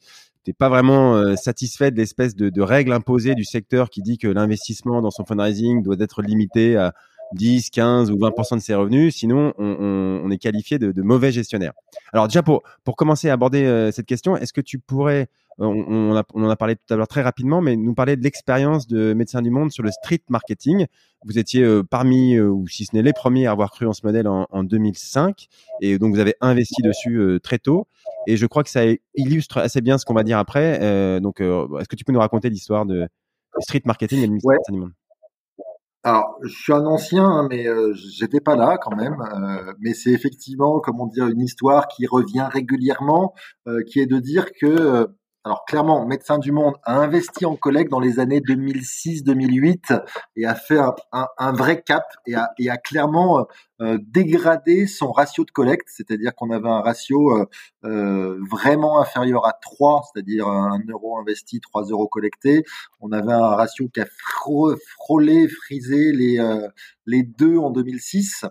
n'es pas vraiment euh, satisfait de l'espèce de, de règle imposée du secteur qui dit que l'investissement dans son fundraising doit être limité à 10, 15 ou 20% de ses revenus, sinon on, on, on est qualifié de, de, mauvais gestionnaire. Alors déjà pour, pour commencer à aborder euh, cette question, est-ce que tu pourrais on, en a parlé tout à l'heure très rapidement, mais nous parler de l'expérience de Médecins du Monde sur le street marketing. Vous étiez euh, parmi, euh, ou si ce n'est les premiers à avoir cru en ce modèle en, 2005, et donc vous avez investi dessus euh, très tôt. Et je crois que ça illustre assez bien ce qu'on va dire après. donc, est-ce que tu peux nous raconter l'histoire de, street marketing et de Médecins du Monde? Alors, je suis un ancien, hein, mais j'étais pas là quand même. mais c'est effectivement, comment dire, une histoire qui revient régulièrement, qui est de dire que alors clairement, Médecins du Monde a investi en collègues dans les années 2006-2008 et a fait un, vrai cap et a, clairement euh, dégradé son ratio de collecte, c'est-à-dire qu'on avait un ratio euh, euh, vraiment inférieur à 3, c'est-à-dire un euro investi, 3 euros collectés. On avait un ratio qui a frôlé, frisé les, les deux en 2006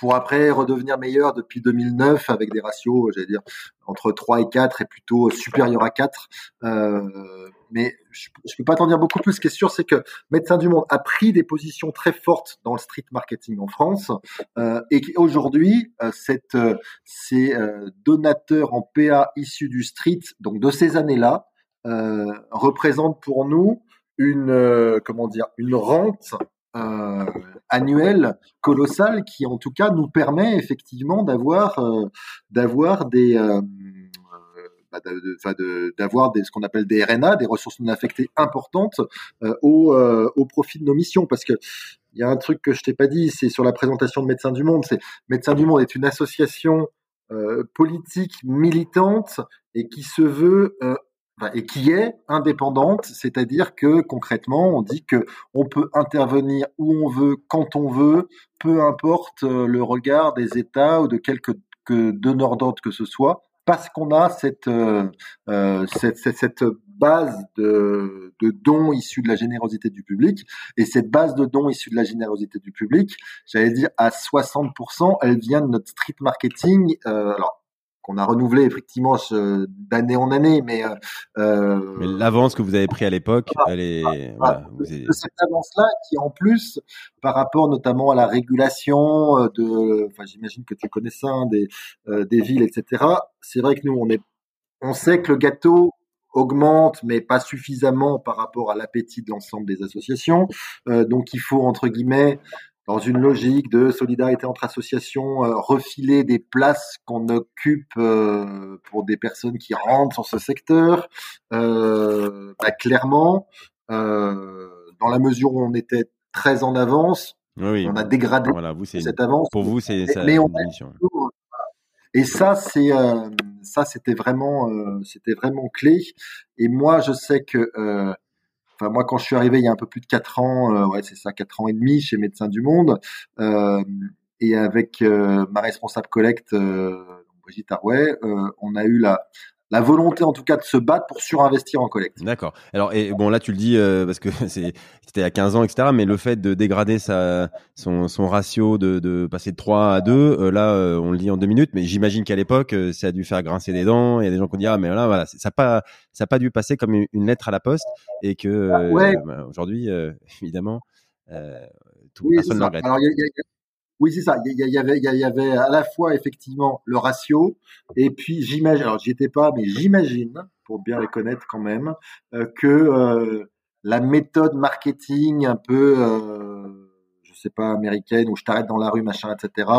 pour après redevenir meilleur depuis 2009 avec des ratios, j'allais dire, entre 3 et 4 et plutôt supérieur à 4. Euh, mais je ne peux pas t'en dire beaucoup plus. Ce qui est sûr, c'est que Médecins du Monde a pris des positions très fortes dans le street marketing en France euh, et qu'aujourd'hui, euh, euh, ces euh, donateurs en PA issus du street, donc de ces années-là, euh, représentent pour nous une comment dire une rente euh, annuel colossal qui en tout cas nous permet effectivement d'avoir euh, d'avoir des euh, bah, d'avoir des ce qu'on appelle des RNA, des ressources non affectées importantes au, au profit de nos missions parce que il y a un truc que je t'ai pas dit, c'est sur la présentation de Médecins du Monde. C'est Médecins du Monde est une association politique militante et qui se veut et qui est indépendante, c'est-à-dire que concrètement, on dit que on peut intervenir où on veut, quand on veut, peu importe euh, le regard des États ou de quelques donneurs d'ordre que ce soit, parce qu'on a cette, euh, euh cette, cette, cette, base de, de, dons issus de la générosité du public. Et cette base de dons issus de la générosité du public, j'allais dire à 60%, elle vient de notre street marketing. Euh, alors, qu'on a renouvelé effectivement d'année en année, mais, euh, euh mais l'avance que vous avez pris à l'époque, elle est voilà, cette avance-là qui en plus par rapport notamment à la régulation euh, de, enfin j'imagine que tu connais ça, hein, des euh, des villes, etc. C'est vrai que nous on est, on sait que le gâteau augmente, mais pas suffisamment par rapport à l'appétit de l'ensemble des associations. Euh, donc il faut entre guillemets dans une logique de solidarité entre associations, euh, refiler des places qu'on occupe euh, pour des personnes qui rentrent sur ce secteur. Euh, bah, clairement, euh, dans la mesure où on était très en avance, on a dégradé voilà, vous, cette avance. Pour vous, c'est ça. Mais on et ça, c'est ça, c'était vraiment, c'était vraiment clé. Et moi, je sais que Enfin, moi, quand je suis arrivé il y a un peu plus de quatre ans, euh, ouais, c'est ça, quatre ans et demi chez Médecins du Monde, euh, et avec euh, ma responsable collecte, Brigitte Arouet, on a eu la, la volonté en tout cas de se battre pour surinvestir en collecte. D'accord. Alors et bon là tu le dis euh, parce que c'est c'était à 15 ans etc. Mais le fait de dégrader sa son, son ratio de, de passer de 3 à 2, euh, là euh, on le dit en deux minutes. Mais j'imagine qu'à l'époque ça a dû faire grincer des dents. Il y a des gens qui ont dit ah mais là voilà ça pas ça a pas dû passer comme une, lettre à la poste et que ah, bah, aujourd'hui évidemment tout personne ne regrette. Alors, y a, oui, c'est ça. Il y, avait, il y avait à la fois effectivement le ratio, et puis j'imagine, alors j'y étais pas, mais j'imagine, pour bien les connaître quand même, euh, que euh, la méthode marketing un peu, euh, je sais pas, américaine, où je t'arrête dans la rue, machin, etc.,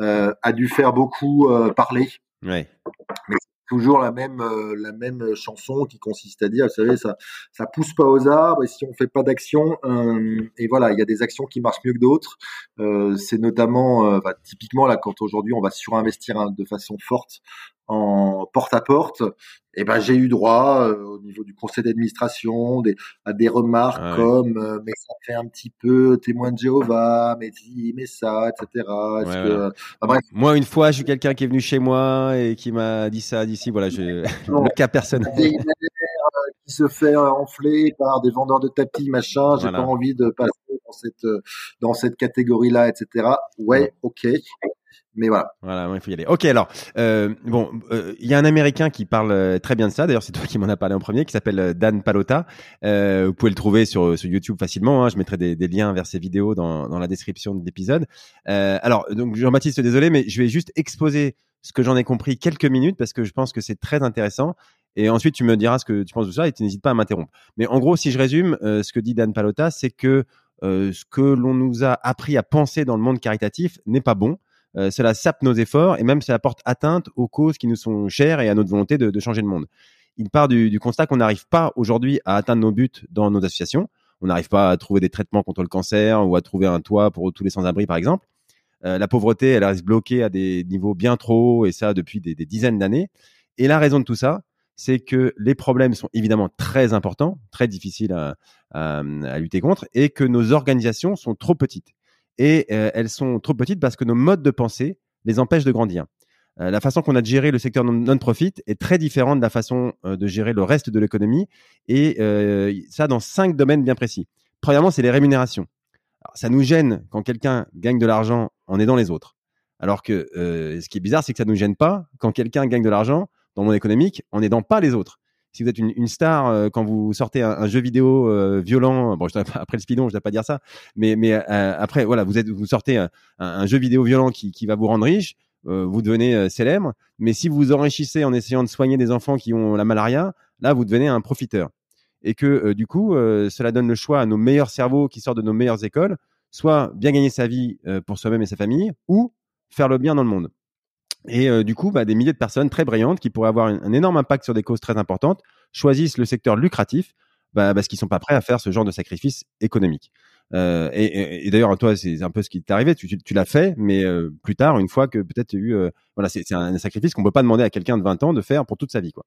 euh, a dû faire beaucoup parler. Ouais toujours la même euh, la même chanson qui consiste à dire vous savez ça ça pousse pas aux arbres et si on fait pas d'action euh, et voilà il y a des actions qui marchent mieux que d'autres. Euh, c'est notamment typiquement là quand aujourd'hui on va surinvestir hein, de façon forte en porte à porte, eh ben j'ai eu droit euh, au niveau du conseil d'administration des, à des remarques ah comme euh, mais ça fait un petit peu témoin de Jéhovah, mais mais ça, etc. Moi une fois, j'ai quelqu'un qui est venu chez moi et qui m'a dit ça d'ici. Voilà, j'ai le cas personnel. Des euh, qui se fait enfler par des vendeurs de tapis, machin. J'ai pas envie de passer dans cette dans cette catégorie-là, etc. Ouais, ok mais voilà. Voilà, il faut y aller. Ok, alors euh, bon, euh, il y a un Américain qui parle euh, très bien de ça. D'ailleurs, c'est toi qui m'en as parlé en premier, qui s'appelle Dan Palota. vous pouvez le trouver sur, YouTube facilement. Hein. Je mettrai des, liens vers ses vidéos dans, dans la description de l'épisode. alors, donc Jean-Baptiste, désolé, mais je vais juste exposer ce que j'en ai compris quelques minutes parce que je pense que c'est très intéressant. Et ensuite, tu me diras ce que tu penses de ça et tu n'hésites pas à m'interrompre. Mais en gros, si je résume, ce que dit Dan Palota, c'est que ce que l'on nous a appris à penser dans le monde caritatif n'est pas bon. Euh, cela sape nos efforts et même cela porte atteinte aux causes qui nous sont chères et à notre volonté de, de changer le monde. Il part du, du constat qu'on n'arrive pas aujourd'hui à atteindre nos buts dans nos associations. On n'arrive pas à trouver des traitements contre le cancer ou à trouver un toit pour tous les sans-abri, par exemple. Euh, la pauvreté, elle reste bloquée à des niveaux bien trop hauts et ça depuis des, des dizaines d'années. Et la raison de tout ça, c'est que les problèmes sont évidemment très importants, très difficiles à, à, à, lutter contre, et que nos organisations sont trop petites et euh, elles sont trop petites parce que nos modes de pensée les empêchent de grandir. Euh, la façon qu'on a de gérer le secteur non-profit est très différente de la façon euh, de gérer le reste de l'économie et ça dans cinq domaines bien précis. Premièrement, c'est les rémunérations. ça nous gêne quand quelqu'un gagne de l'argent en aidant les autres. Alors que ce qui est bizarre, c'est que ça nous gêne pas quand quelqu'un gagne de l'argent dans le monde économique en n'aidant pas les autres si vous êtes une, star euh, quand vous sortez un, jeu vidéo euh, violent, bon, après le speedon, je ne dois pas dire ça, mais, euh, après, voilà, vous êtes, vous sortez un, un jeu vidéo violent qui, qui va vous rendre riche, vous devenez célèbre. Mais si vous vous enrichissez en essayant de soigner des enfants qui ont la malaria, là, vous devenez un profiteur. Et que du coup, cela donne le choix à nos meilleurs cerveaux qui sortent de nos meilleures écoles, soit bien gagner sa vie pour soi-même et sa famille, ou faire le bien dans le monde. Et euh, du coup, bah, des milliers de personnes très brillantes qui pourraient avoir un, énorme impact sur des causes très importantes choisissent le secteur lucratif bah, parce qu'ils sont pas prêts à faire ce genre de sacrifice économique. Euh, et, et, d'ailleurs, toi, c'est un peu ce qui t'est arrivé. Tu, tu, l'as fait, mais euh, plus tard, une fois que peut-être tu as eu, voilà, c'est un, sacrifice qu'on peut pas demander à quelqu'un de 20 ans de faire pour toute sa vie, quoi.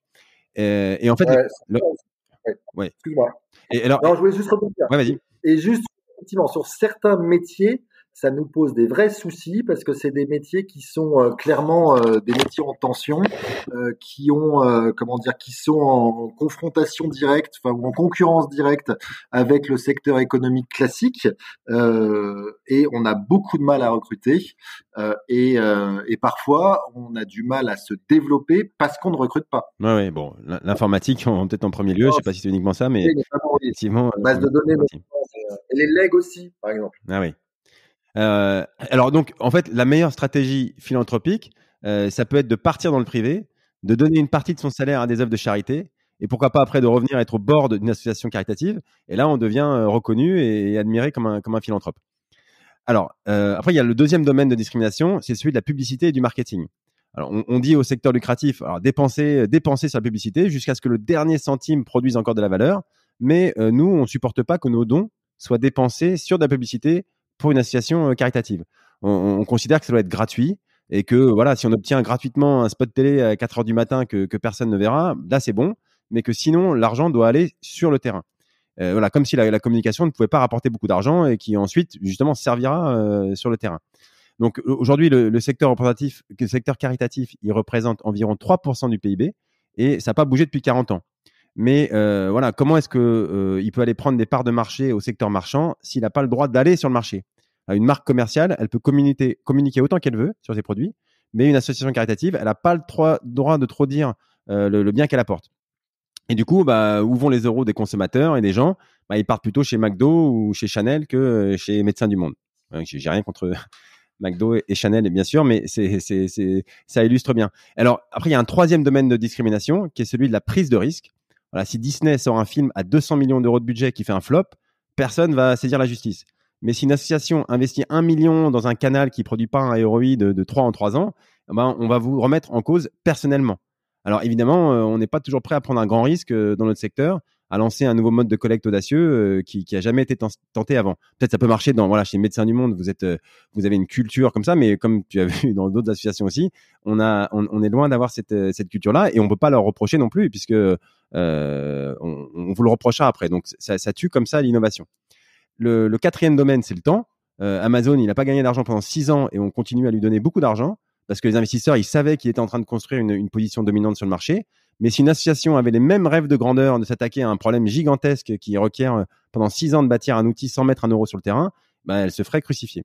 Et, en fait, ouais, excuse-moi. Et alors, non, je voulais juste rebondir. Ouais, vas-y. Et juste effectivement sur certains métiers, ça nous pose des vrais soucis parce que c'est des métiers qui sont euh, clairement euh, des métiers en tension, euh, qui ont comment dire, qui sont en confrontation directe, enfin ou en concurrence directe avec le secteur économique classique, et on a beaucoup de mal à recruter et, et, parfois on a du mal à se développer parce qu'on ne recrute pas. Ouais, ouais bon, l'informatique peut-être en premier lieu, je sais pas si c'est uniquement ça, mais effectivement, base de données, et les legs aussi, par exemple. Ah oui. Euh, alors donc, en fait, la meilleure stratégie philanthropique, euh, ça peut être de partir dans le privé, de donner une partie de son salaire à des œuvres de charité, et pourquoi pas après de revenir être au bord d'une association caritative. Et là, on devient euh, reconnu et, admiré comme un, comme un philanthrope. Alors, après, il y a le deuxième domaine de discrimination, c'est celui de la publicité et du marketing. Alors, on, dit au secteur lucratif, dépenser, dépenser sur la publicité jusqu'à ce que le dernier centime produise encore de la valeur. Mais nous, on supporte pas que nos dons soient dépensés sur de la publicité pour une association euh, caritative. On, considère que ça doit être gratuit et que voilà, si on obtient gratuitement un spot télé à 4 heures du matin que, personne ne verra, là c'est bon, mais que sinon l'argent doit aller sur le terrain. Euh, voilà, comme si la, communication ne pouvait pas rapporter beaucoup d'argent et qui ensuite justement servira euh, sur le terrain. Donc aujourd'hui, le, secteur représentatif, le secteur caritatif, il représente environ 3% du PIB et ça n'a pas bougé depuis 40 ans. Mais euh, voilà, comment est-ce que euh, il peut aller prendre des parts de marché au secteur marchand s'il n'a pas le droit d'aller sur le marché? Une marque commerciale, elle peut communiquer, communiquer autant qu'elle veut sur ses produits, mais une association caritative, elle n'a pas le droit de trop dire euh, le, bien qu'elle apporte. Et du coup, bah, où vont les euros des consommateurs et des gens? Bah, Ils partent plutôt chez McDo ou chez Chanel que chez Médecins du Monde. J'ai rien contre McDo et Chanel, bien sûr, mais ça illustre bien. Alors, après, il y a un troisième domaine de discrimination qui est celui de la prise de risque. Si Disney sort un film à 200 millions d'euros de budget qui fait un flop, personne va saisir la justice. Mais si une association investit un million dans un canal qui produit pas un héroïde de, de 3 en 3 ans, eh ben, on va vous remettre en cause personnellement. Alors évidemment, euh, on n'est pas toujours prêt à prendre un grand risque euh, dans notre secteur, à lancer un nouveau mode de collecte audacieux euh, qui, qui a jamais été tenté avant. Peut-être ça peut marcher dans voilà chez Médecins du Monde, vous vous avez une culture comme ça, mais comme tu as vu dans d'autres associations aussi, on est loin d'avoir cette cette culture là et on peut pas leur reprocher non plus puisque euh, on, vous le reprochera après. Donc ça, tue comme ça l'innovation. Le, quatrième domaine, c'est le temps. Amazon, il n'a pas gagné d'argent pendant six ans et on continue à lui donner beaucoup d'argent parce que les investisseurs, ils savaient qu'il était en train de construire une, position dominante sur le marché. Mais si une association avait les mêmes rêves de grandeur de s'attaquer à un problème gigantesque qui requiert euh, pendant six ans de bâtir un outil sans mettre un euro sur le terrain, bah, elle se ferait crucifier.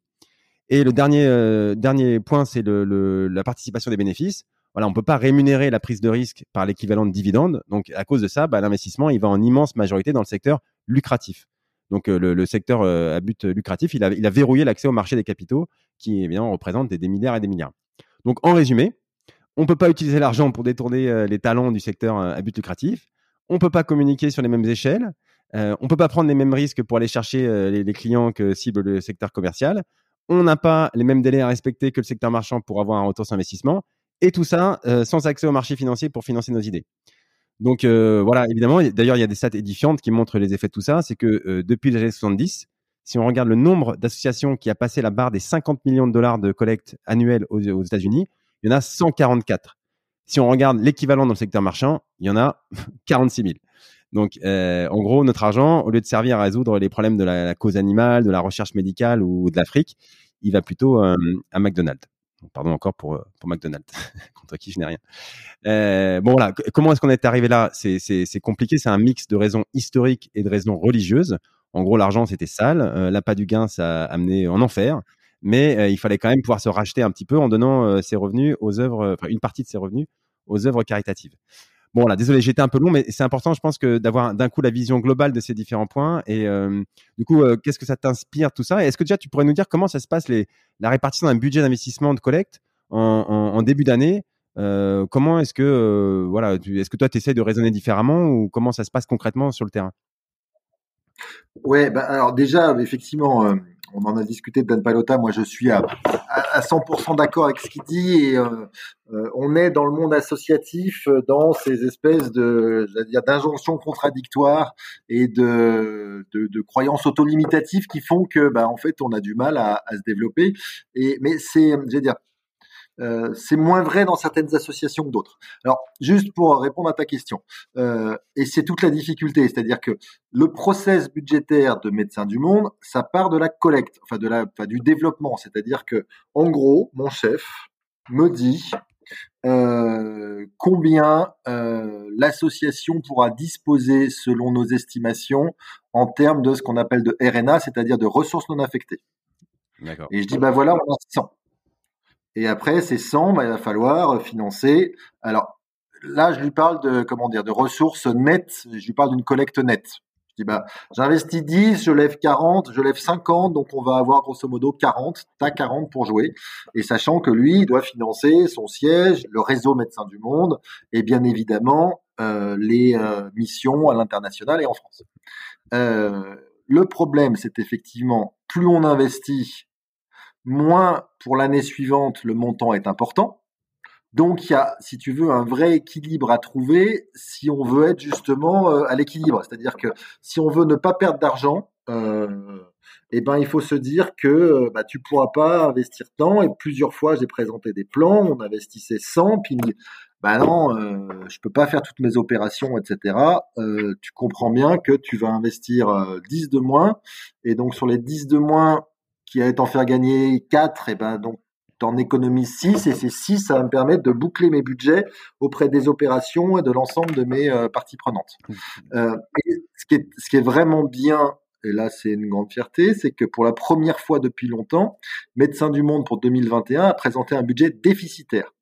Et le dernier, euh, point, c'est la participation des bénéfices. On peut pas rémunérer la prise de risque par l'équivalent de dividendes. Donc, à cause de ça, bah, l'investissement, il va en immense majorité dans le secteur lucratif. Donc, euh, le, secteur à but lucratif, il a, il a verrouillé l'accès au marché des capitaux, qui évidemment représente des milliards et des milliards. Donc, en résumé, on ne peut pas utiliser l'argent pour détourner euh, les talents du secteur euh, à but lucratif. On ne peut pas communiquer sur les mêmes échelles. Euh, on ne peut pas prendre les mêmes risques pour aller chercher les, clients que cible le secteur commercial. On n'a pas les mêmes délais à respecter que le secteur marchand pour avoir un retour sur investissement. Et tout ça sans accès au marché financier pour financer nos idées. Donc voilà, évidemment, d'ailleurs, il y a des stats édifiantes qui montrent les effets de tout ça. C'est que depuis les années 70, si on regarde le nombre d'associations qui a passé la barre des 50 millions de dollars de collecte annuelle aux, États-Unis, il y en a 144. Si on regarde l'équivalent dans le secteur marchand, il y en a 46 000. Donc, euh, en gros, notre argent, au lieu de servir à résoudre les problèmes de la, cause animale, de la recherche médicale ou de l'Afrique, il va plutôt euh, à McDonald's. Pardon encore pour, euh, McDonald's, contre qui je n'ai rien. Bon voilà, comment est-ce qu'on est arrivé là? C'est compliqué, c'est un mix de raisons historiques et de raisons religieuses. En gros, l'argent, c'était sale. L'appât du gain, ça a amené en enfer. Mais euh, il fallait quand même pouvoir se racheter un petit peu en donnant euh, ses revenus aux œuvres, enfin une partie de ses revenus aux œuvres caritatives. Bon là, désolé, j'étais un peu long, mais c'est important, je pense, que d'avoir d'un coup la vision globale de ces différents points. Et du coup, qu'est-ce que ça t'inspire tout ça? Et est-ce que déjà tu pourrais nous dire comment ça se passe la répartition d'un budget d'investissement de collecte en, début d'année? Comment est-ce que voilà, est-ce que toi tu essaies de raisonner différemment ou comment ça se passe concrètement sur le terrain? Ouais, bah alors déjà, effectivement, euh, on en a discuté de Dan Palota. Moi, je suis à, à, 100% d'accord avec ce qu'il dit. Euh, euh, on est dans le monde associatif, dans ces espèces de, d'injonctions contradictoires et de, de, de croyances autolimitatives qui font que, bah, en fait, on a du mal à, se développer. Mais c'est, je dire, euh, c'est moins vrai dans certaines associations que d'autres. Alors, juste pour répondre à ta question, euh, et c'est toute la difficulté, c'est-à-dire que le process budgétaire de Médecins du Monde, ça part de la collecte, enfin de la, enfin, du développement, c'est-à-dire que, en gros, mon chef me dit euh, combien l'association pourra disposer selon nos estimations en termes de ce qu'on appelle de RNA, c'est-à-dire de ressources non affectées. Et je dis, bah voilà, on a 100. Et après, ces 100, bah, il va falloir euh, financer. Alors là, je lui parle de comment dire de ressources nettes. Je lui parle d'une collecte nette. Je dis bah j'investis 10, je lève 40, je lève 50, donc on va avoir grosso modo 40. T'as 40 pour jouer. Et sachant que lui, il doit financer son siège, le réseau Médecins du Monde, et bien évidemment euh, les euh, missions à l'international et en France. Le problème, c'est effectivement plus on investit moins pour l'année suivante, le montant est important. Donc il y a, si tu veux, un vrai équilibre à trouver si on veut être justement euh, à l'équilibre. C'est-à-dire que si on veut ne pas perdre d'argent, euh, eh ben il faut se dire que euh, bah, tu pourras pas investir tant. Et plusieurs fois, j'ai présenté des plans, on investissait 100, puis bah non, euh, je peux pas faire toutes mes opérations, etc. Euh, tu comprends bien que tu vas investir 10 de moins, et donc sur les 10 de moins, qui allait t'en faire gagner 4, et ben donc t'en économises 6 et ces 6, ça va me permettre de boucler mes budgets auprès des opérations et de l'ensemble de mes euh, parties prenantes. Mmh. Euh, ce, qui est, ce qui est vraiment bien, et là c'est une grande fierté, c'est que pour la première fois depuis longtemps, Médecins du Monde pour 2021 a présenté un budget déficitaire.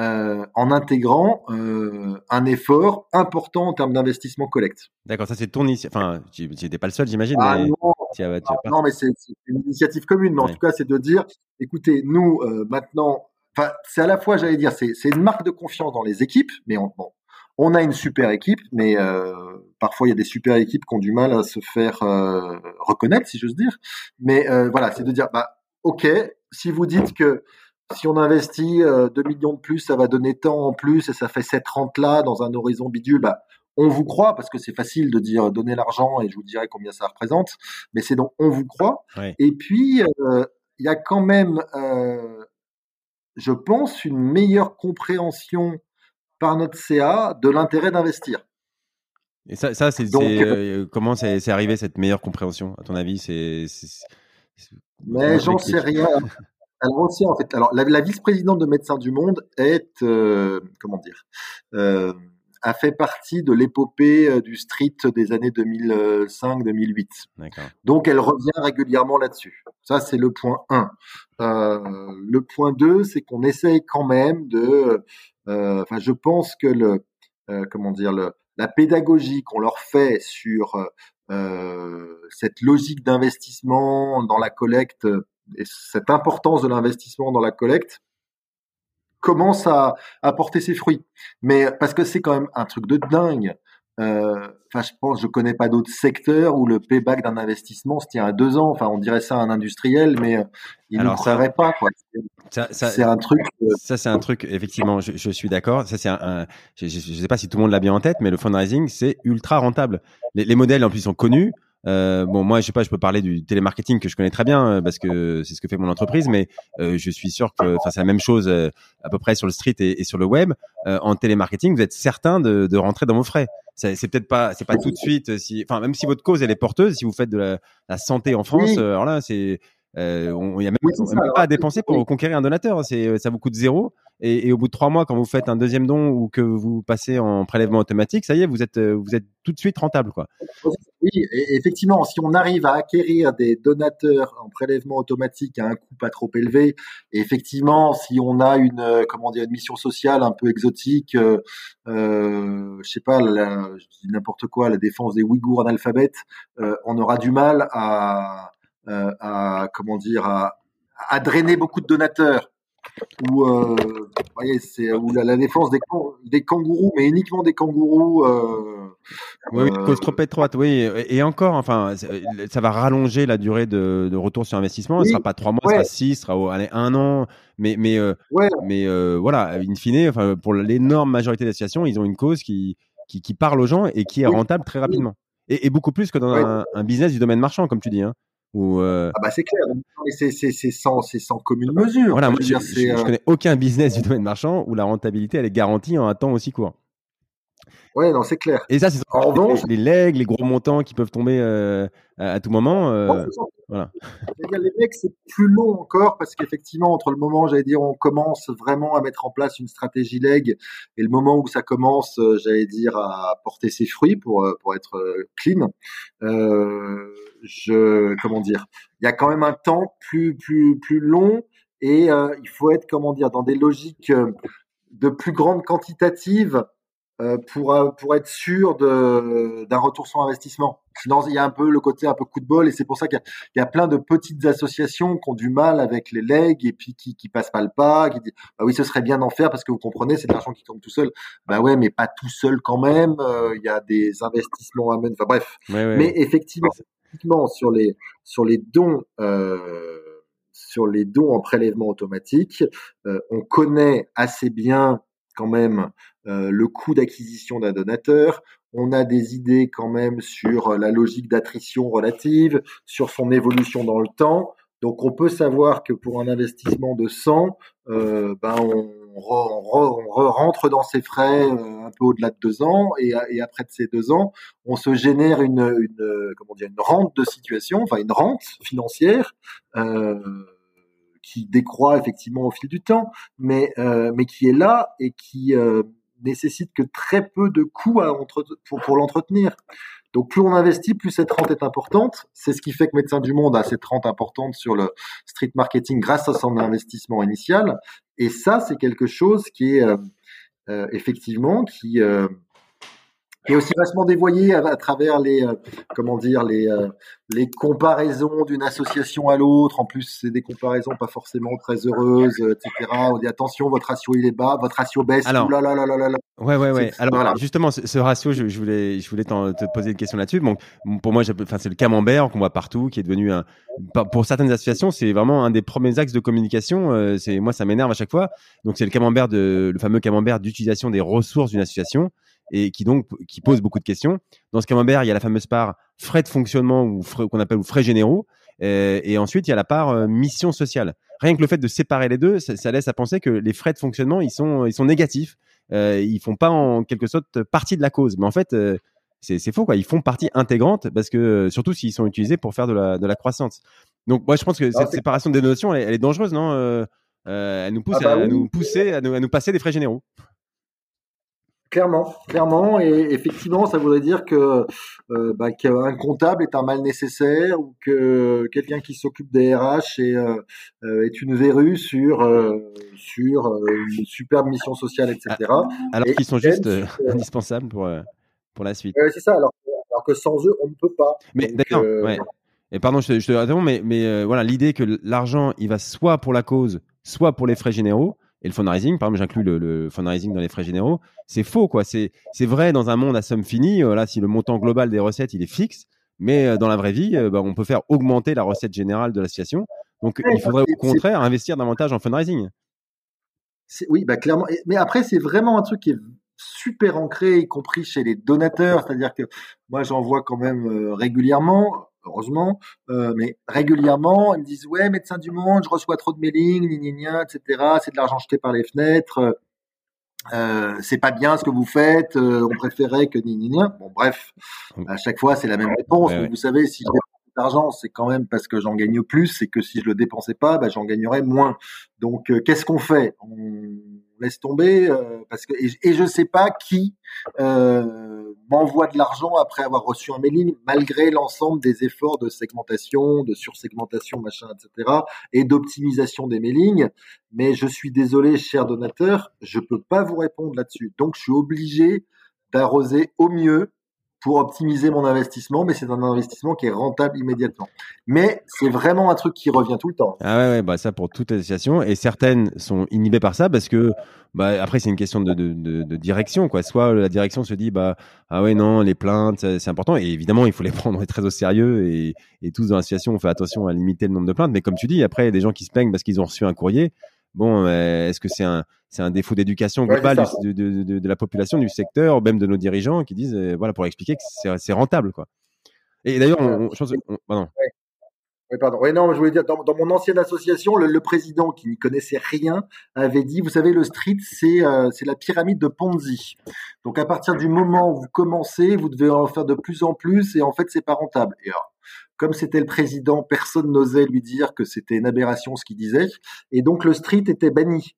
Euh, en intégrant euh, un effort important en termes d'investissement collecte. D'accord, ça c'est ton initiative. Enfin, tu n'étais pas le seul, j'imagine. Ah mais... non, ah, non, mais c'est une initiative commune. Mais en tout cas, c'est de dire, écoutez, nous euh, maintenant, enfin, c'est à la fois, j'allais dire, c'est une marque de confiance dans les équipes, mais on, bon, on a une super équipe, mais euh, parfois il y a des super équipes qui ont du mal à se faire euh, reconnaître, si j'ose dire. Mais voilà, c'est de dire, bah, ok, si vous dites que si on investit 2 euh, millions de plus, ça va donner tant en plus et ça fait cette rente là dans un horizon bidule, bah, on vous croit parce que c'est facile de dire donner l'argent et je vous dirai combien ça représente, mais c'est donc on vous croit. Et puis euh, il y a quand même, euh, je pense, une meilleure compréhension par notre CA de l'intérêt d'investir. Et ça, ça c'est comment c'est arrivé cette meilleure compréhension? À ton avis C'est mais j'en sais rien. Alors aussi, en fait, alors la, vice-présidente de Médecins du Monde est, euh, comment dire, euh, a fait partie de l'épopée euh, du street des années 2005-2008. Donc, elle revient régulièrement là-dessus. Ça, c'est le point 1. le point 2, c'est qu'on essaye quand même de... Enfin, je pense que le... comment dire le, la pédagogie qu'on leur fait sur cette logique d'investissement dans la collecte et cette importance de l'investissement dans la collecte commence à, à porter ses fruits. Mais parce que c'est quand même un truc de dingue. Euh, enfin, je pense, je connais pas d'autres secteurs où le payback d'un investissement se tient à deux ans. Enfin, on dirait ça à un industriel, mais euh, il ne croirait pas. Quoi. c'est un truc. Euh, ça, c'est un truc. Effectivement, je, je suis d'accord. Ça, c'est un. je, je, sais pas si tout le monde l'a bien en tête, mais le fundraising, c'est ultra rentable. Les, les modèles en plus sont connus. Euh, bon, moi, je sais pas, je peux parler du télémarketing que je connais très bien euh, parce que c'est ce que fait mon entreprise, mais euh, je suis sûr que, enfin, c'est la même chose euh, à peu près sur le street et, et sur le web. Euh, en télémarketing, vous êtes certain de, de rentrer dans vos frais. C'est peut-être pas, c'est pas tout de suite. Si, enfin, même si votre cause elle est porteuse, si vous faites de la, la santé en France, alors là, c'est euh, on n'y a même, pas à dépenser pour conquérir un donateur. C'est, ça vous coûte zéro. Et, et, au bout de trois mois, quand vous faites un deuxième don ou que vous passez en prélèvement automatique, ça y est, vous êtes, vous êtes tout de suite rentable, quoi. Oui, effectivement, si on arrive à acquérir des donateurs en prélèvement automatique à un coût pas trop élevé, et effectivement, si on a une, euh, comment dire, une mission sociale un peu exotique, euh, euh, je sais pas, je dis n'importe quoi, la défense des Ouïghours analphabètes, euh, on aura du mal à euh, à comment dire à, à, drainer beaucoup de donateurs ou euh, voyez, c'est ou la, la, défense des, des kangourous, mais uniquement des kangourous. Euh, oui, euh, cause trop étroite, oui. Et encore, enfin, ça va rallonger la durée de, de retour sur investissement. Ce sera pas trois mois, ce sera six, ce sera allez, un an. Mais, mais, euh, ouais. mais euh, voilà, in fine, enfin, pour l'énorme majorité des associations, ils ont une cause qui, qui, qui parle aux gens et qui est rentable très rapidement. Et, et, beaucoup plus que dans un, un, business du domaine marchand, comme tu dis. Hein. Euh, ah bah c'est clair, c'est sans, sans commune mesure. Voilà, moi, je, je, euh, connais aucun business du domaine marchand où la rentabilité elle est garantie en un temps aussi court. Ouais, non, c'est clair. Et ça, c'est en revanche, les legs, les gros montants qui peuvent tomber euh, à, tout moment. Euh, voilà. Les legs, c'est plus long encore parce qu'effectivement, entre le moment, j'allais dire, on commence vraiment à mettre en place une stratégie leg et le moment où ça commence, euh, j'allais dire, à porter ses fruits pour euh, pour être clean, euh, je comment dire, il y a quand même un temps plus plus plus long et il faut être comment dire dans des logiques de plus grande quantitative euh, pour euh, pour être sûr d'un retour sur investissement. Sinon, il y a un peu le côté un peu coup de bol et c'est pour ça qu'il y, y, a plein de petites associations qui ont du mal avec les legs et puis qui qui passent pas le pas, qui disent bah oui ce serait bien d'en faire parce que vous comprenez c'est de l'argent qui tombe tout seul. Bah ouais mais pas tout seul quand même. Euh, il y a des investissements à mener. Enfin bref. mais effectivement, effectivement sur les sur les dons. Euh, sur les dons en prélèvement automatique, on connaît assez bien quand même euh, le coût d'acquisition d'un donateur, on a des idées quand même sur euh, la logique d'attrition relative, sur son évolution dans le temps. Donc on peut savoir que pour un investissement de 100, euh, ben on, rentre dans ses frais un peu au-delà de deux ans et, après de ces deux ans, on se génère une, une comment dire une rente de situation, enfin une rente financière qui décroît effectivement au fil du temps, mais mais qui est là et qui nécessite que très peu de coûts à pour, pour l'entretenir. Donc plus on investit, plus cette rente est importante. C'est ce qui fait que Médecins du Monde a cette rente importante sur le street marketing grâce à son investissement initial. Et ça, c'est quelque chose qui est euh, euh, effectivement qui euh, et aussi vachement dévoyé à, travers les euh, comment dire les euh, les comparaisons d'une association à l'autre. En plus, c'est des comparaisons pas forcément très heureuses, euh, etc. On dit attention, votre ratio il est bas, votre ratio baisse. Alors, là, là, là, là, là, ouais, ouais, ouais. Alors justement, ce, ratio, je, je, voulais je voulais te poser une question là-dessus. Bon, pour moi, enfin c'est le camembert qu'on voit partout, qui est devenu un pour certaines associations, c'est vraiment un des premiers axes de communication. c'est moi, ça m'énerve à chaque fois. Donc c'est le camembert de le fameux camembert d'utilisation des ressources d'une association et qui donc qui pose beaucoup de questions. Dans ce camembert, il y a la fameuse part frais de fonctionnement ou qu'on appelle ou frais généraux, euh, et ensuite il y a la part euh, mission sociale. Rien que le fait de séparer les deux, ça, laisse à penser que les frais de fonctionnement ils sont ils sont négatifs. Euh, ils font pas en quelque sorte partie de la cause, mais en fait euh, c'est faux quoi. Ils font partie intégrante parce que surtout s'ils sont utilisés pour faire de la de la croissance. Donc moi je pense que cette séparation des notions elle, est dangereuse non Elle nous pousse ah bah à, nous pousser à nous, à nous passer des frais généraux. Clairement, clairement, et effectivement, ça voudrait dire que euh, bah, qu'un comptable est un mal nécessaire ou que quelqu'un qui s'occupe des RH est, euh, euh, est une verrue sur sur une superbe mission sociale, etc. Ah, alors qu'ils sont juste indispensables pour pour la suite. c'est ça. Alors, alors, que sans eux, on ne peut pas. Mais d'accord. Ouais. Et pardon, je, je te réponds, mais mais voilà, l'idée que l'argent, il va soit pour la cause, soit pour les frais généraux et le fundraising, par exemple, j'inclus le, fundraising dans les frais généraux, c'est faux, quoi. C'est, c'est vrai dans un monde à somme finie, euh, là, si le montant global des recettes, il est fixe, mais euh, dans la vraie vie, euh, bah, on peut faire augmenter la recette générale de l'association. Donc, il faudrait au contraire investir davantage en fundraising. Oui, bah, clairement. Mais après, c'est vraiment un truc qui est super ancré, y compris chez les donateurs. C'est-à-dire que moi, j'en vois quand même régulièrement heureusement, euh, mais régulièrement, ils me disent ouais, médecin du monde, je reçois trop de mailings, ni, ni, etc. C'est de l'argent jeté par les fenêtres. Euh, c'est pas bien ce que vous faites. Euh, on préférait que ni, ni, ni. Bon, bref, mmh. à chaque fois c'est la même réponse. Vous savez, si d'argent, c'est quand même parce que j'en gagne plus, et que si je le dépensais pas, bah, j'en gagnerais moins. Donc, euh, qu'est-ce qu'on fait? On laisse tomber euh, parce que et, et, je sais pas qui euh, m'envoie de l'argent après avoir reçu un mailing malgré l'ensemble des efforts de segmentation, de sursegmentation, machin, etc. et d'optimisation des mailings. Mais je suis désolé, cher donateur, je peux pas vous répondre là-dessus. Donc je suis obligé d'arroser au mieux pour optimiser mon investissement, mais c'est un investissement qui est rentable immédiatement. Mais c'est vraiment un truc qui revient tout le temps. Ah ouais, bah ça pour toute association. Et certaines sont inhibées par ça parce que bah après c'est une question de, direction quoi. Soit la direction se dit bah ah ouais non les plaintes c'est important et évidemment il faut les prendre très au sérieux et, et tous dans l'association on fait attention à limiter le nombre de plaintes. Mais comme tu dis après il des gens qui se plaignent parce qu'ils ont reçu un courrier. Bon, euh, est-ce que c'est un, c'est un défaut d'éducation globale de, de, de, de, la population, du secteur, même de nos dirigeants qui disent, euh, voilà, pour expliquer que c'est rentable, quoi. Et d'ailleurs, on, je pense, pardon. Oui, pardon. Oui, non, je voulais dire, dans, dans mon ancienne association, le, le président qui n'y connaissait rien avait dit, vous savez, le street, c'est euh, c'est la pyramide de Ponzi. Donc, à partir du moment où vous commencez, vous devez en faire de plus en plus, et en fait, c'est pas rentable. Et alors, comme c'était le président, personne n'osait lui dire que c'était une aberration ce qu'il disait, et donc le street était banni.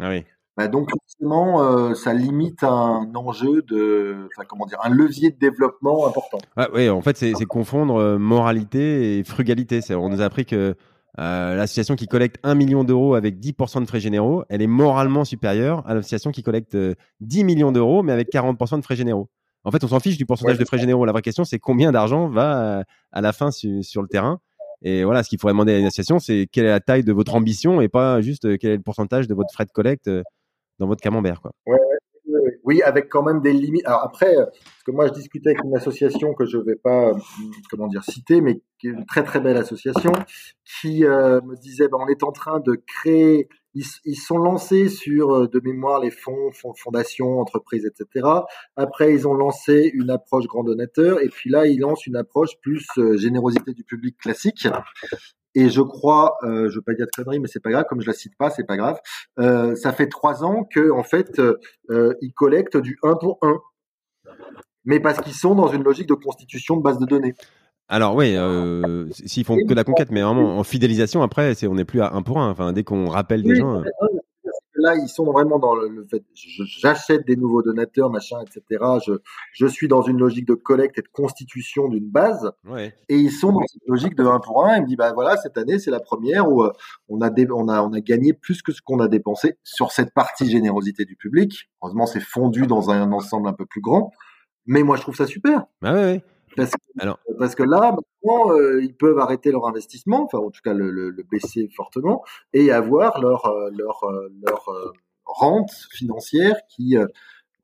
Ah oui. Bah donc forcément, euh, ça limite un enjeu de, enfin comment dire, un levier de développement important. Ah, oui, en fait, c'est confondre euh, moralité et frugalité. On nous a appris que euh, l'association qui collecte 1 million d'euros avec 10% de frais généraux, elle est moralement supérieure à l'association qui collecte 10 millions d'euros mais avec 40% de frais généraux. En fait, on s'en fiche du pourcentage de frais généraux. La vraie question, c'est combien d'argent va à la fin sur le terrain? Et voilà, ce qu'il faudrait demander à une association, c'est quelle est la taille de votre ambition et pas juste euh, quel est le pourcentage de votre frais de collecte euh, dans votre camembert. Quoi. oui, avec quand même des limites. Alors après, parce que moi, je discutais avec une association que je vais pas, comment dire, citer, mais qui est une très très belle association, qui me disait, ben, on est en train de créer ils, sont lancés sur euh, de mémoire les fonds, fonds, fondations, entreprises, etc. Après, ils ont lancé une approche grand donateur, et puis là, ils lancent une approche plus euh, générosité du public classique. Et je crois, euh, je veux pas dire de conneries, mais c'est pas grave, comme je la cite pas, c'est pas grave. Euh, ça fait trois ans que, en fait, euh, ils collectent du 1 pour 1 mais parce qu'ils sont dans une logique de constitution de base de données. Alors oui, euh, s'ils font que la conquête, mais vraiment en fidélisation, après, c'est on n'est plus à un pour un. Enfin, dès qu'on rappelle des gens. Euh. Là, ils sont vraiment dans le, fait. J'achète des nouveaux donateurs, machin, etc. Je, je suis dans une logique de collecte et de constitution d'une base. Ouais. Et ils sont dans cette logique de un pour un. Ils me disent, bah voilà, cette année, c'est la première où euh, on a, on a, on a gagné plus que ce qu'on a dépensé sur cette partie générosité du public. Heureusement, c'est fondu dans un ensemble un peu plus grand. Mais moi, je trouve ça super. Ah ouais, ouais. Parce que, Alors... parce que là, maintenant, euh, ils peuvent arrêter leur investissement, enfin en tout cas le, le, le baisser fortement, et avoir leur euh, leur euh, rente financière qui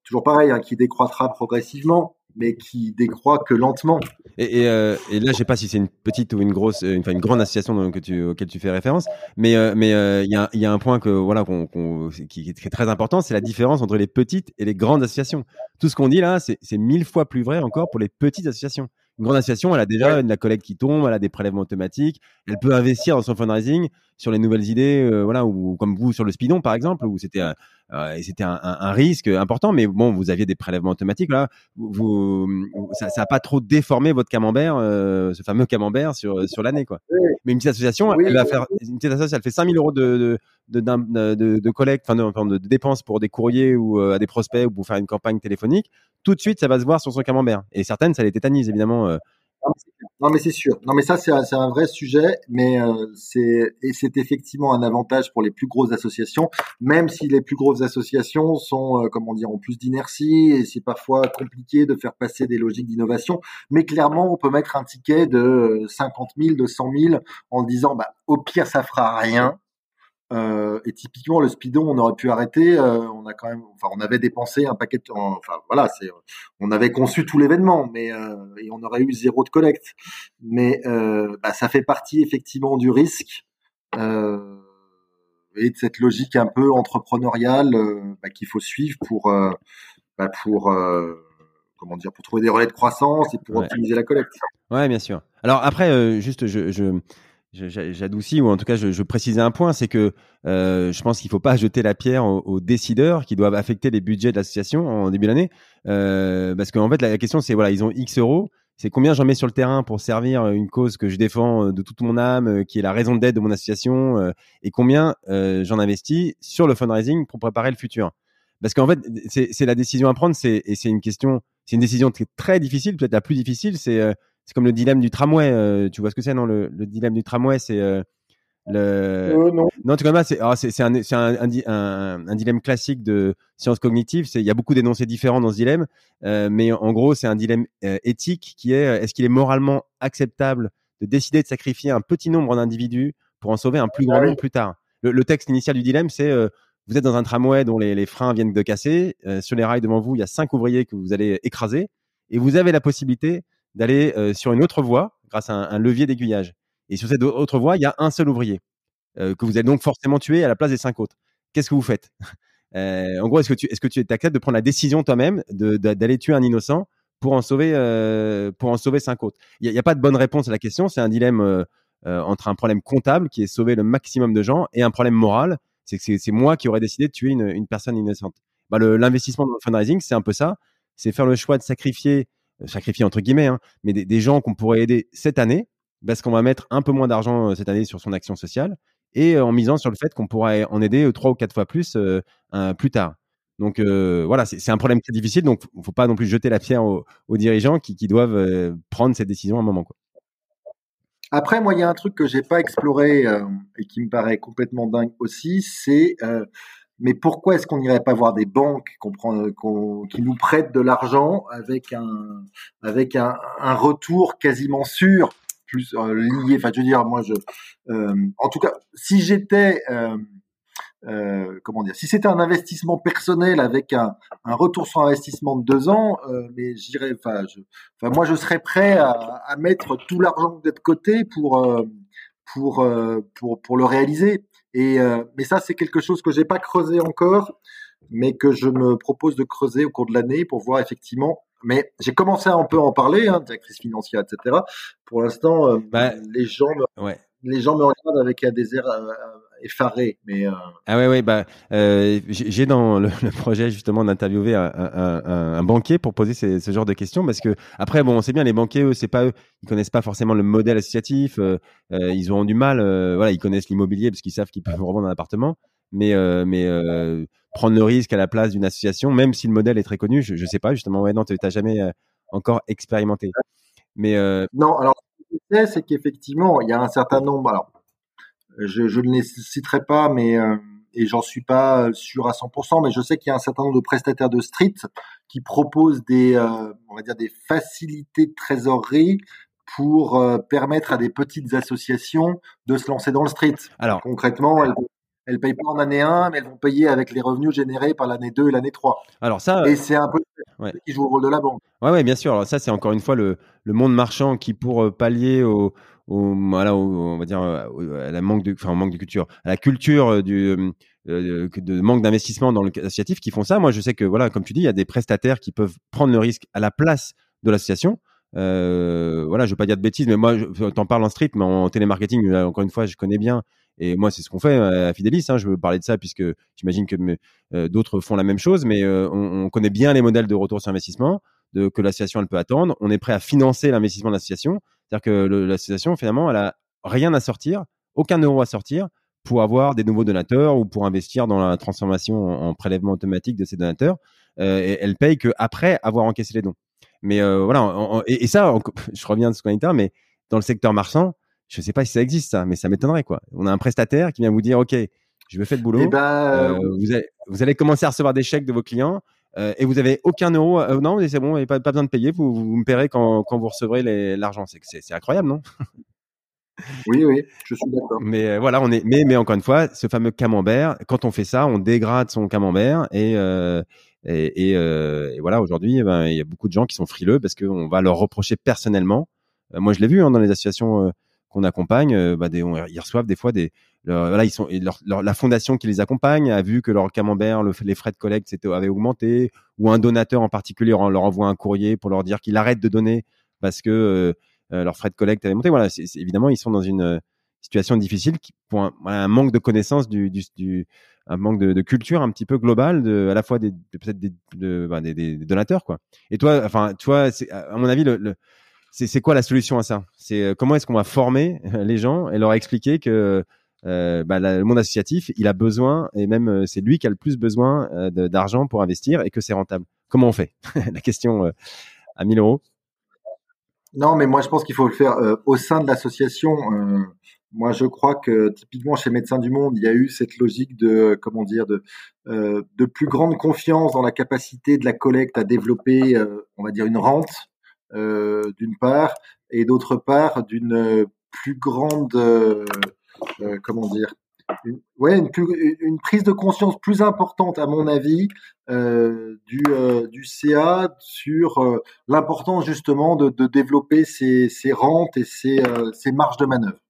toujours pareil, hein, qui décroîtra progressivement, mais qui décroît que lentement. Et, et, euh, et là, je sais pas si c'est une petite ou une grosse, une, enfin une grande association que tu, auquel tu fais référence, mais euh, mais il y, a, y a un point que voilà qu'on, qu'on, qui, est très important, c'est la différence entre les petites et les grandes associations. Tout ce qu'on dit là, c'est, c'est mille fois plus vrai encore pour les petites associations. Une grande association, elle a déjà de la collecte qui tombe, elle a des prélèvements automatiques, elle peut investir dans son fundraising sur les nouvelles idées, euh, voilà, ou comme vous sur le Speedon par exemple, où c'était euh, c'était un, un, risque important, mais bon, vous aviez des prélèvements automatiques là, vous, ça, ça a pas trop déformé votre camembert, euh, ce fameux camembert sur sur l'année quoi. Mais une petite association, elle va faire une petite association, elle fait 5000 euros de de, de, de, de collecte, enfin de, de, dépenses pour des courriers ou à des prospects ou pour faire une campagne téléphonique. Tout de suite, ça va se voir sur son camembert. Et certaines, ça les tétanise évidemment non mais c'est sûr. Non mais ça c'est un, un, vrai sujet, mais euh, c'est effectivement un avantage pour les plus grosses associations, même si les plus grosses associations sont euh, comment dire ont plus d'inertie et c'est parfois compliqué de faire passer des logiques d'innovation. Mais clairement, on peut mettre un ticket de 50 000, de 100 000 en disant bah au pire ça fera rien, euh, et typiquement le speedon, on aurait pu arrêter. Euh, on a quand même, enfin, on avait dépensé un paquet. De, enfin, voilà, c'est, on avait conçu tout l'événement, mais euh, et on aurait eu zéro de collecte. Mais bah, ça fait partie effectivement du risque et de cette logique un peu entrepreneuriale bah, qu'il faut suivre pour bah, pour comment dire pour trouver des relais de croissance et pour optimiser la collecte. Ouais, bien sûr. Alors après, juste, je, je j'adoucis ou en tout cas je, je précisais un point, c'est que euh, je pense qu'il faut pas jeter la pierre aux, décideurs qui doivent affecter les budgets de l'association en début d'année, euh, parce qu'en fait la, question c'est voilà ils ont X euros, c'est combien j'en mets sur le terrain pour servir une cause que je défends euh, de toute mon âme, euh, qui est la raison d'être de mon association, euh, et combien j'en investis sur le fundraising pour préparer le futur. Parce qu'en fait c'est la décision à prendre, c'est et c'est une question, c'est une décision très difficile, peut-être la plus difficile, c'est c'est comme le dilemme du tramway. Euh, tu vois ce que c'est, non le, le, dilemme du tramway, c'est euh, le. Euh, non. Non, tu connais c'est ah, c'est un, un, un, un, dilemme classique de sciences cognitives. C'est il y a beaucoup d'énoncés différents dans ce dilemme, mais en gros, c'est un dilemme éthique qui est est-ce qu'il est moralement acceptable de décider de sacrifier un petit nombre d'individus pour en sauver un plus grand ah nombre plus tard? Le, le, texte initial du dilemme, c'est vous êtes dans un tramway dont les, les freins viennent de casser. sur les rails devant vous, il y a cinq ouvriers que vous allez écraser, et vous avez la possibilité d'aller sur une autre voie grâce à un, levier d'aiguillage. Et sur cette autre voie, il y a un seul ouvrier que vous allez donc forcément tuer à la place des cinq autres. Qu'est-ce que vous faites? En gros, est-ce que tu est-ce que tu acceptes de prendre la décision toi-même d'aller tuer un innocent pour en sauver pour en sauver cinq autres? Il n'y a, pas de bonne réponse à la question. C'est un dilemme entre un problème comptable qui est sauver le maximum de gens et un problème moral. C'est que c'est moi qui aurais décidé de tuer une, une personne innocente. Bah, l'investissement dans le fundraising, c'est un peu ça. C'est faire le choix de sacrifier sacrifier entre guillemets, hein, mais des, gens qu'on pourrait aider cette année, parce qu'on va mettre un peu moins d'argent euh, cette année sur son action sociale, et euh, en misant sur le fait qu'on pourrait en aider euh, trois ou quatre fois plus plus tard. Donc voilà, c'est un problème très difficile, donc il ne faut pas non plus jeter la pierre aux, dirigeants qui, qui doivent prendre cette décision à un moment. Quoi. Après, moi, il y a un truc que j'ai pas exploré et qui me paraît complètement dingue aussi, c'est mais pourquoi est-ce qu'on n'irait pas voir des banques qui nous prêtent de l'argent avec un avec un, un, retour quasiment sûr, plus euh, lié. Enfin, je veux dire, moi, je, euh, en tout cas, si j'étais euh, euh comment dire, si c'était un investissement personnel avec un, un, retour sur investissement de deux ans, mais j'irais, enfin, enfin, moi, je serais prêt à, à mettre tout l'argent de côté pour pour pour pour le réaliser. Et euh, mais ça, c'est quelque chose que j'ai pas creusé encore, mais que je me propose de creuser au cours de l'année pour voir effectivement. Mais j'ai commencé à un peu en parler, hein, directrice financière, etc. Pour l'instant, euh, bah, les gens, me, les gens me regardent avec un désert, euh, effaré. Mais ah ouais, ouais, bah j'ai dans le, projet justement d'interviewer un, un, un, banquier pour poser ce genre de questions parce que après, bon, on sait bien les banquiers, eux, c'est pas eux, ils connaissent pas forcément le modèle associatif, ils auront du mal, voilà, ils connaissent l'immobilier parce qu'ils savent qu'ils peuvent revendre un appartement, mais mais prendre le risque à la place d'une association, même si le modèle est très connu, je, je sais pas justement. Ouais, non, t'as jamais encore expérimenté. Mais non, alors c'est qu'effectivement, il y a un certain nombre. Alors, je, je ne les citerai pas, mais et j'en suis pas sûr à 100%, mais je sais qu'il y a un certain nombre de prestataires de street qui proposent des, on va dire, des facilités de trésorerie pour permettre à des petites associations de se lancer dans le street. Alors concrètement, elles elles payent pas en année 1, mais elles vont payer avec les revenus générés par l'année 2 et l'année 3. Alors ça, et c'est un peu ouais. qui joue le rôle de la banque. Ouais, ouais, bien sûr. Alors ça, c'est encore une fois le, le monde marchand qui, pour euh, pallier au, au voilà, on va dire à la manque de, enfin, manque de culture, à la culture euh, du euh, de manque d'investissement dans le associatif, qui font ça. Moi, je sais que voilà, comme tu dis, il y a des prestataires qui peuvent prendre le risque à la place de l'association. Euh, voilà, je veux pas dire de bêtises, mais moi, t'en parles en street, mais en télémarketing, encore une fois, je connais bien et moi, c'est ce qu'on fait euh, à Fidelis. Hein, je veux parler de ça puisque j'imagine que euh, d'autres font la même chose, mais euh, on, on, connaît bien les modèles de retour sur investissement de, que l'association peut attendre. On est prêt à financer l'investissement de l'association. C'est-à-dire que l'association, finalement, elle a rien à sortir, aucun euro à sortir pour avoir des nouveaux donateurs ou pour investir dans la transformation en, prélèvement automatique de ces donateurs. Euh, et elle paye que après avoir encaissé les dons. Mais euh, voilà, et, et, ça, je reviens de ce qu'on a dit, mais dans le secteur marchand, je sais pas si ça existe ça, mais ça m'étonnerait quoi. On a un prestataire qui vient vous dire, ok, je vais faire le boulot. Eh ben, euh, euh, vous, allez, vous, allez, commencer à recevoir des chèques de vos clients euh, et vous avez aucun euro. Euh, non, c'est bon, pas, pas besoin de payer. Vous, vous me paierez quand, quand vous recevrez l'argent. C'est, incroyable, non? Oui, oui, je suis d'accord. Mais euh, voilà, on est. Mais, mais encore une fois, ce fameux camembert. Quand on fait ça, on dégrade son camembert et et, et, et, voilà. Aujourd'hui, eh ben, il y a beaucoup de gens qui sont frileux parce qu'on va leur reprocher personnellement. moi, je l'ai vu hein, dans les associations qu'on accompagne, euh, bah, des, ils reçoivent des fois des, voilà, ils sont, leur, la fondation qui les accompagne a vu que leur camembert, les frais de collecte avaient augmenté, ou un donateur en particulier leur envoie un courrier pour leur dire qu'il arrête de donner parce que euh, euh leurs frais de collecte avaient monté. Voilà, c'est, évidemment, ils sont dans une euh, situation difficile pour un, un manque de connaissances du, du, du un manque de, de, culture un petit peu globale de à la fois des peut-être des, de, bah, des, des, donateurs quoi. Et toi, enfin, c'est à mon avis le, le c'est quoi la solution à ça? C'est euh, comment est-ce qu'on va former euh, les gens et leur expliquer que euh, bah, le monde associatif, il a besoin, et même c'est lui qui a le plus besoin d'argent pour investir et que c'est rentable? Comment on fait? La question à 1000 euros. Non, mais moi je pense qu'il faut le faire au sein de l'association. moi, je crois que typiquement chez Médecins du Monde, il y a eu cette logique de comment dire de de plus grande confiance dans la capacité de la collecte à développer, on va dire, une rente d'une part, et d'autre part d'une plus grande, euh, euh, comment dire, une, ouais, une, une, prise de conscience plus importante, à mon avis, euh, du, du CA sur l'importance justement de, de développer ses, ses, rentes et ses, ses marges de manœuvre.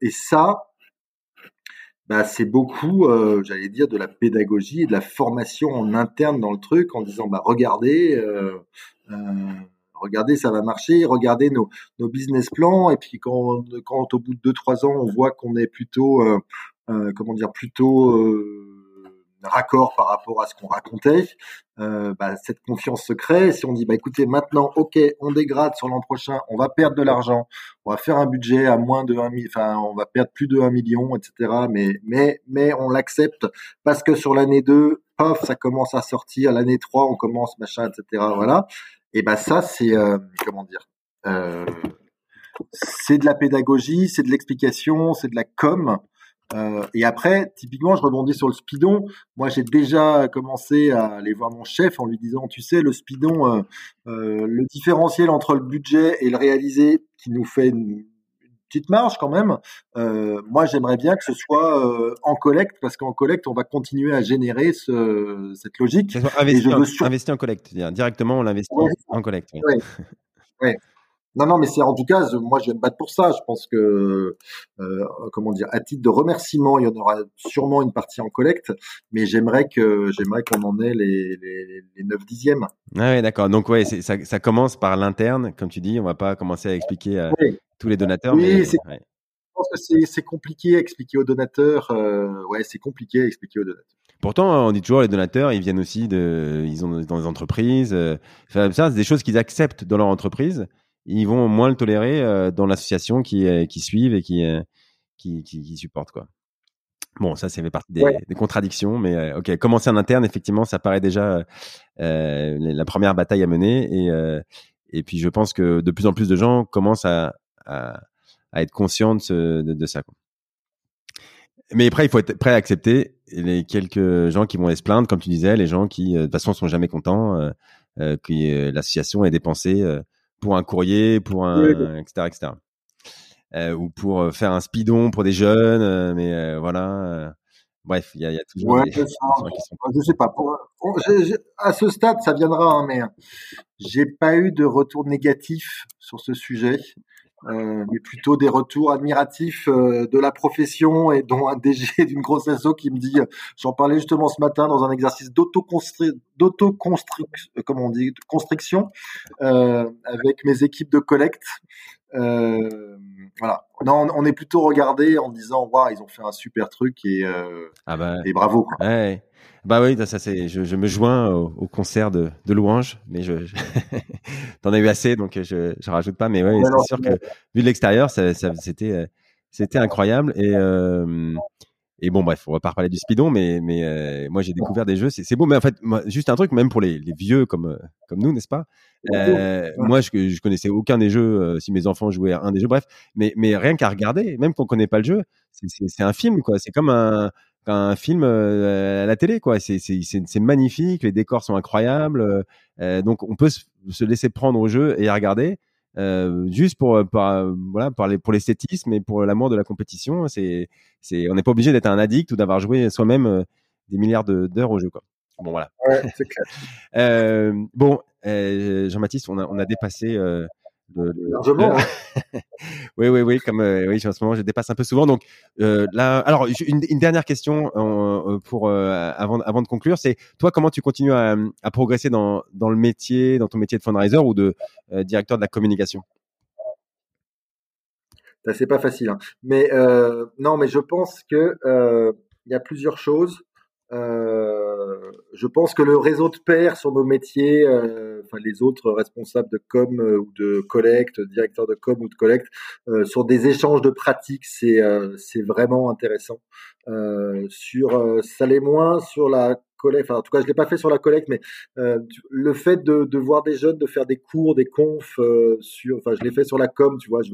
et ça, bah, c'est beaucoup, j'allais dire, de la pédagogie et de la formation en interne dans le truc, en disant, bah, regardez, euh, regardez, ça va marcher, regardez nos, nos business plans, et puis quand, quand au bout de deux trois ans, on voit qu'on est plutôt, euh, euh, comment dire, plutôt euh, raccord par rapport à ce qu'on racontait, euh, bah, cette confiance se crée. Si on dit, bah écoutez, maintenant, ok, on dégrade sur l'an prochain, on va perdre de l'argent, on va faire un budget à moins de 1 enfin, on va perdre plus de 1 million, etc. Mais, mais, mais on l'accepte parce que sur l'année 2, paf, ça commence à sortir. L'année 3, on commence, machin, etc. Voilà. Et ben ça, c'est euh, comment dire euh, C'est de la pédagogie, c'est de l'explication, c'est de la com. Euh, et après, typiquement, je rebondis sur le speedon. Moi, j'ai déjà commencé à aller voir mon chef en lui disant, tu sais, le speedon, le différentiel entre le budget et le réalisé, qui nous fait petite marge quand même. Euh, moi, j'aimerais bien que ce soit euh, en collecte parce qu'en collecte, on va continuer à générer ce, cette logique. Investi, en, en collecte, directement, on l'investit en collecte. Oui. Ouais. Non, non, mais c'est en tout cas, moi, je vais me battre pour ça. Je pense que, euh, comment dire, à titre de remerciement, il y en aura sûrement une partie en collecte, mais j'aimerais que, j'aimerais qu'on en ait les, les, les 9 dixièmes. Ah ouais, d'accord. Donc ouais, ça, ça commence par l'interne, comme tu dis. On va pas commencer à expliquer à tous les donateurs. Oui, pense que c'est compliqué à expliquer aux donateurs. Euh, ouais, c'est compliqué à expliquer aux donateurs. Pourtant, on dit toujours les donateurs, ils viennent aussi de, ils ont dans des entreprises. Euh, ça, c'est des choses qu'ils acceptent dans leur entreprise. Ils vont moins le tolérer euh, dans l'association qui, qui suivent et qui, qui, qui, qui supportent quoi. Bon, ça, c'est fait partie des, des, contradictions, mais ok, commencer en interne, effectivement, ça paraît déjà euh, la première bataille à mener, et et puis je pense que de plus en plus de gens commencent à, à, à être conscients de, de, de ça. Quoi. Mais après, il faut être prêt à accepter les quelques gens qui vont aller se plaindre, comme tu disais, les gens qui, euh, de toute façon, sont jamais contents, euh, euh, que euh, l'association est dépensée pour un courrier, pour un, etc., etc. Euh, ou pour faire un speedon pour des jeunes, mais voilà. bref, il y a, y a, toujours ouais, des, des sont... Je sais pas. Pour, à ce stade, ça viendra, hein, mais j'ai pas eu de retour négatif sur ce sujet euh, mais plutôt des retours admiratifs euh, de la profession et dont un DG d'une grosse asso qui me dit, j'en parlais justement ce matin dans un exercice d'auto-construction, euh, comment on dit, construction euh, avec mes équipes de collecte. Euh, voilà. Non, on est plutôt regardé en disant, waouh, ils ont fait un super truc et, ah bah, et bravo. Quoi. Ouais. Bah oui, ça c'est. Je, je, me joins au, concert de, de louanges, mais je, je t'en as eu assez, donc je, je rajoute pas. Mais ouais, c'est sûr que vu de l'extérieur, ça, ça, c'était euh, c'était incroyable et euh, et bon bref, on va pas reparler du speedon, mais mais euh, moi j'ai découvert des jeux, c'est beau, mais en fait moi, juste un truc même pour les, les vieux comme comme nous, n'est-ce pas? Euh, Moi je je connaissais aucun des jeux, si mes enfants jouaient à un des jeux, bref, mais mais rien qu'à regarder, même qu'on connaît pas le jeu, c'est un film quoi, c'est comme un un film euh, à la télé quoi. C'est c'est magnifique les décors sont incroyables euh, donc on peut se laisser prendre au jeu et à regarder euh, juste pour, voilà pour pour l'esthétisme et pour l'amour de la compétition. C'est c'est on n'est pas obligé d'être un addict ou d'avoir joué soi-même des milliards d'heures au jeu quoi. Bon voilà. Ouais, clair. bon Jean-Baptiste on a on a dépassé Largement. oui, oui, oui, comme euh, oui, en ce moment, je dépasse un peu souvent. Donc euh, là, alors une, une dernière question euh, pour euh, avant, avant de conclure, c'est toi, comment tu continues à, à, progresser dans, dans le métier, dans ton métier de fundraiser ou de directeur de la communication? C'est pas facile, hein. mais non, mais je pense que il y a plusieurs choses. Euh, je pense que le réseau de pairs sur nos métiers, euh, enfin les autres responsables de com euh, ou de collecte, directeurs de com ou de collecte, euh, sur des échanges de pratiques, c'est c'est vraiment intéressant. sur ça l'est moins sur la collecte. Enfin, en tout cas, je l'ai pas fait sur la collecte, mais euh, le fait de, de, voir des jeunes, de faire des cours, des confs euh, sur. Enfin, je l'ai fait sur la com, tu vois. Je,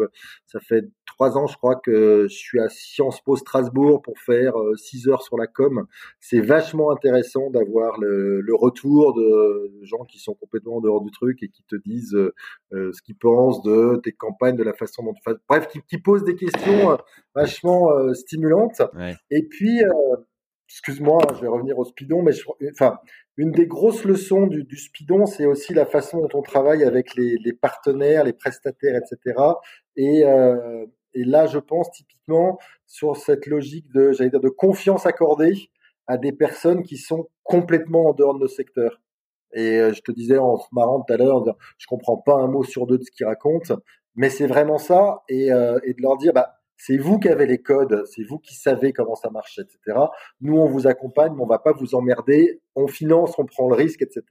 ça fait trois ans, je crois, que je suis à Sciences Po Strasbourg pour faire euh, six heures sur la com. C'est vachement intéressant d'avoir le, le, retour de gens qui sont complètement en dehors du truc et qui te disent ce qu'ils pensent de tes campagnes, de la façon dont tu fais. Bref, qui, qui posent des questions vachement stimulantes. Ouais. Et puis excuse-moi, je vais revenir au speedon, mais enfin, une des grosses leçons du, du speedon, c'est aussi la façon dont on travaille avec les, partenaires, les prestataires, etc. Et, euh, et là, je pense typiquement sur cette logique de, j'allais dire, de confiance accordée à des personnes qui sont complètement en dehors de nos secteurs. Et euh, je te disais en marrant tout à l'heure, je comprends pas un mot sur deux de ce qu'ils racontent, mais c'est vraiment ça, et, euh, et de leur dire, bah c'est vous qui avez les codes, c'est vous qui savez comment ça marche, etc. Nous, on vous accompagne, mais on va pas vous emmerder. On finance, on prend le risque, etc.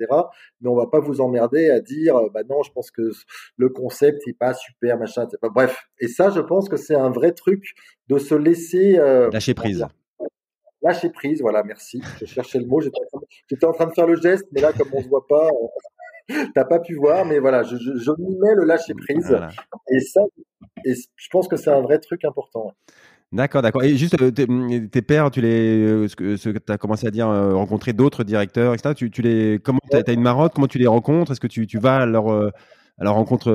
Mais on va pas vous emmerder à dire, euh, bah non, je pense que le concept est pas super, machin. Etc. Bref. Et ça, je pense que c'est un vrai truc de se laisser euh, lâcher prise. Lâcher prise, voilà, merci. Je cherchais le mot. J'étais en train de faire le geste, mais là, comme on se voit pas, t'as pas pu voir, mais voilà, je, je, je m'y mets le lâcher prise. Et ça, et je pense que c'est un vrai truc important. D'accord, d'accord. Et juste, euh, tes, pères, tu les, euh, ce que, tu as commencé à dire, euh, rencontrer d'autres directeurs, etc. Tu, tu les, comment, tu as, une marotte, comment tu les rencontres? Est-ce que tu, tu vas à leur, à leur rencontre,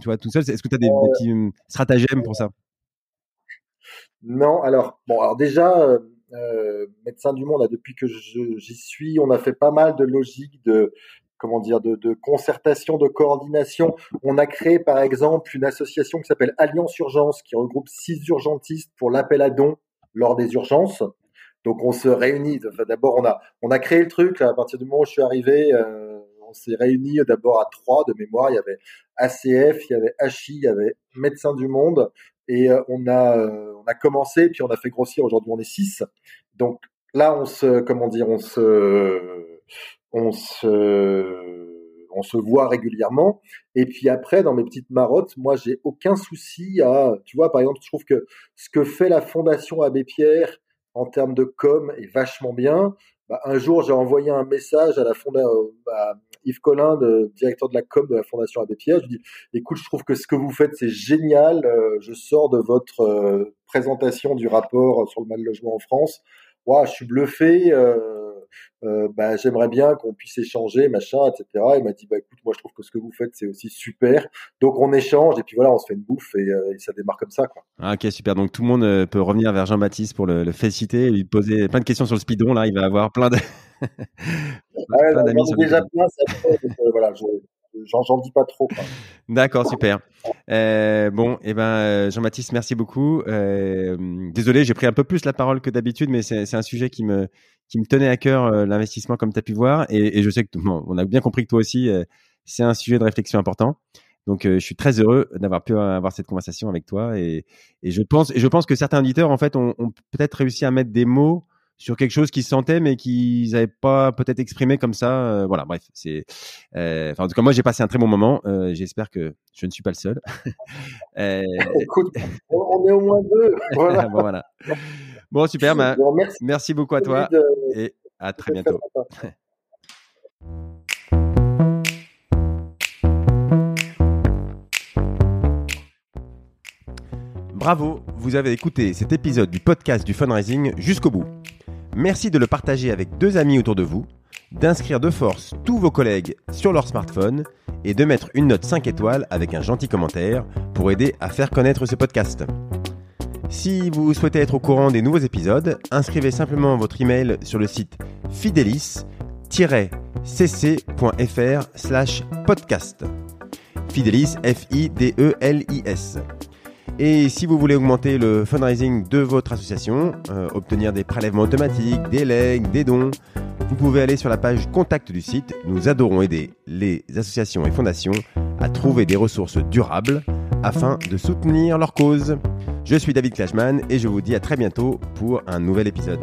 tu vois, tout seul? Est-ce que tu as des, des, petits hum, stratagèmes pour ça? Non, alors, bon, alors déjà, euh, médecin du monde, depuis que j'y suis, on a fait pas mal de logique de comment dire, de, concertation, de coordination. On a créé, par exemple, une association qui s'appelle Alliance Urgence, qui regroupe six urgentistes pour l'appel à dons lors des urgences. Donc, on se réunit. D'abord, on a, on a créé le truc. à partir du moment où je suis arrivé, euh, on s'est réunis d'abord à trois de mémoire. Il y avait ACF, il y avait HI, il y avait Médecins du Monde. et on a on a commencé, puis on a fait grossir. Aujourd'hui, on est six. Donc là, on se comment dire, on se on se voit régulièrement. Et puis après, dans mes petites marottes, moi, j'ai aucun souci à, tu vois, par exemple, je trouve que ce que fait la Fondation Abbé Pierre en termes de com est vachement bien. Bah, un jour, j'ai envoyé un message à la fondation, bah, Yves Collin, directeur de la com de la Fondation Abbé Pierre. Je dis, écoute, je trouve que ce que vous faites, c'est génial. Euh, je sors de votre euh, présentation du rapport sur le mal logement en France. Wow, je suis bluffé. Euh, euh, bah, j'aimerais bien qu'on puisse échanger, machin, etc. Il m'a dit, bah écoute, moi je trouve que ce que vous faites c'est aussi super. Donc on échange et puis voilà, on se fait une bouffe et, euh, ça démarre comme ça. Quoi. Ah, ok, super. Donc tout le monde euh, peut revenir vers Jean-Baptiste pour le, le féliciter et lui poser plein de questions sur le speedon. Là, il va avoir plein de. plein d'amis déjà plein, ça voilà, j'en dis pas trop. D'accord, super. Euh, bon, et eh ben Jean-Baptiste, merci beaucoup. Euh, désolé, j'ai pris un peu plus la parole que d'habitude, mais c'est un sujet qui me qui me tenait à cœur euh, l'investissement, comme tu as pu voir, et, je sais que bon, on a bien compris que toi aussi, euh, c'est un sujet de réflexion important. Donc, euh, je suis très heureux d'avoir pu avoir cette conversation avec toi, et, je pense, je pense que certains auditeurs, en fait, ont peut-être réussi à mettre des mots sur quelque chose qu'ils sentaient mais qu'ils n'avaient pas peut-être exprimé comme ça. Euh, voilà, bref, c'est. Euh, en tout cas, moi, j'ai passé un très bon moment. Euh, j'espère que je ne suis pas le seul. Écoute, on est au moins deux. Voilà. bon, voilà. bon, super. Bah, merci. merci. beaucoup à toi et à très bientôt. Bravo, vous avez écouté cet épisode du podcast du fundraising jusqu'au bout. Merci de le partager avec deux amis autour de vous, d'inscrire de force tous vos collègues sur leur smartphone et de mettre une note 5 étoiles avec un gentil commentaire pour aider à faire connaître ce podcast. Si vous souhaitez être au courant des nouveaux épisodes, inscrivez simplement votre email sur le site fidelis-cc.fr slash podcast. Fidelis, F-I-D-E-L-I-S. Et si vous voulez augmenter le fundraising de votre association, euh, obtenir des prélèvements automatiques, des legs, des dons, vous pouvez aller sur la page contact du site. Nous adorons aider les associations et fondations à trouver des ressources durables afin de soutenir leur cause. Je suis David Clashman et je vous dis à très bientôt pour un nouvel épisode.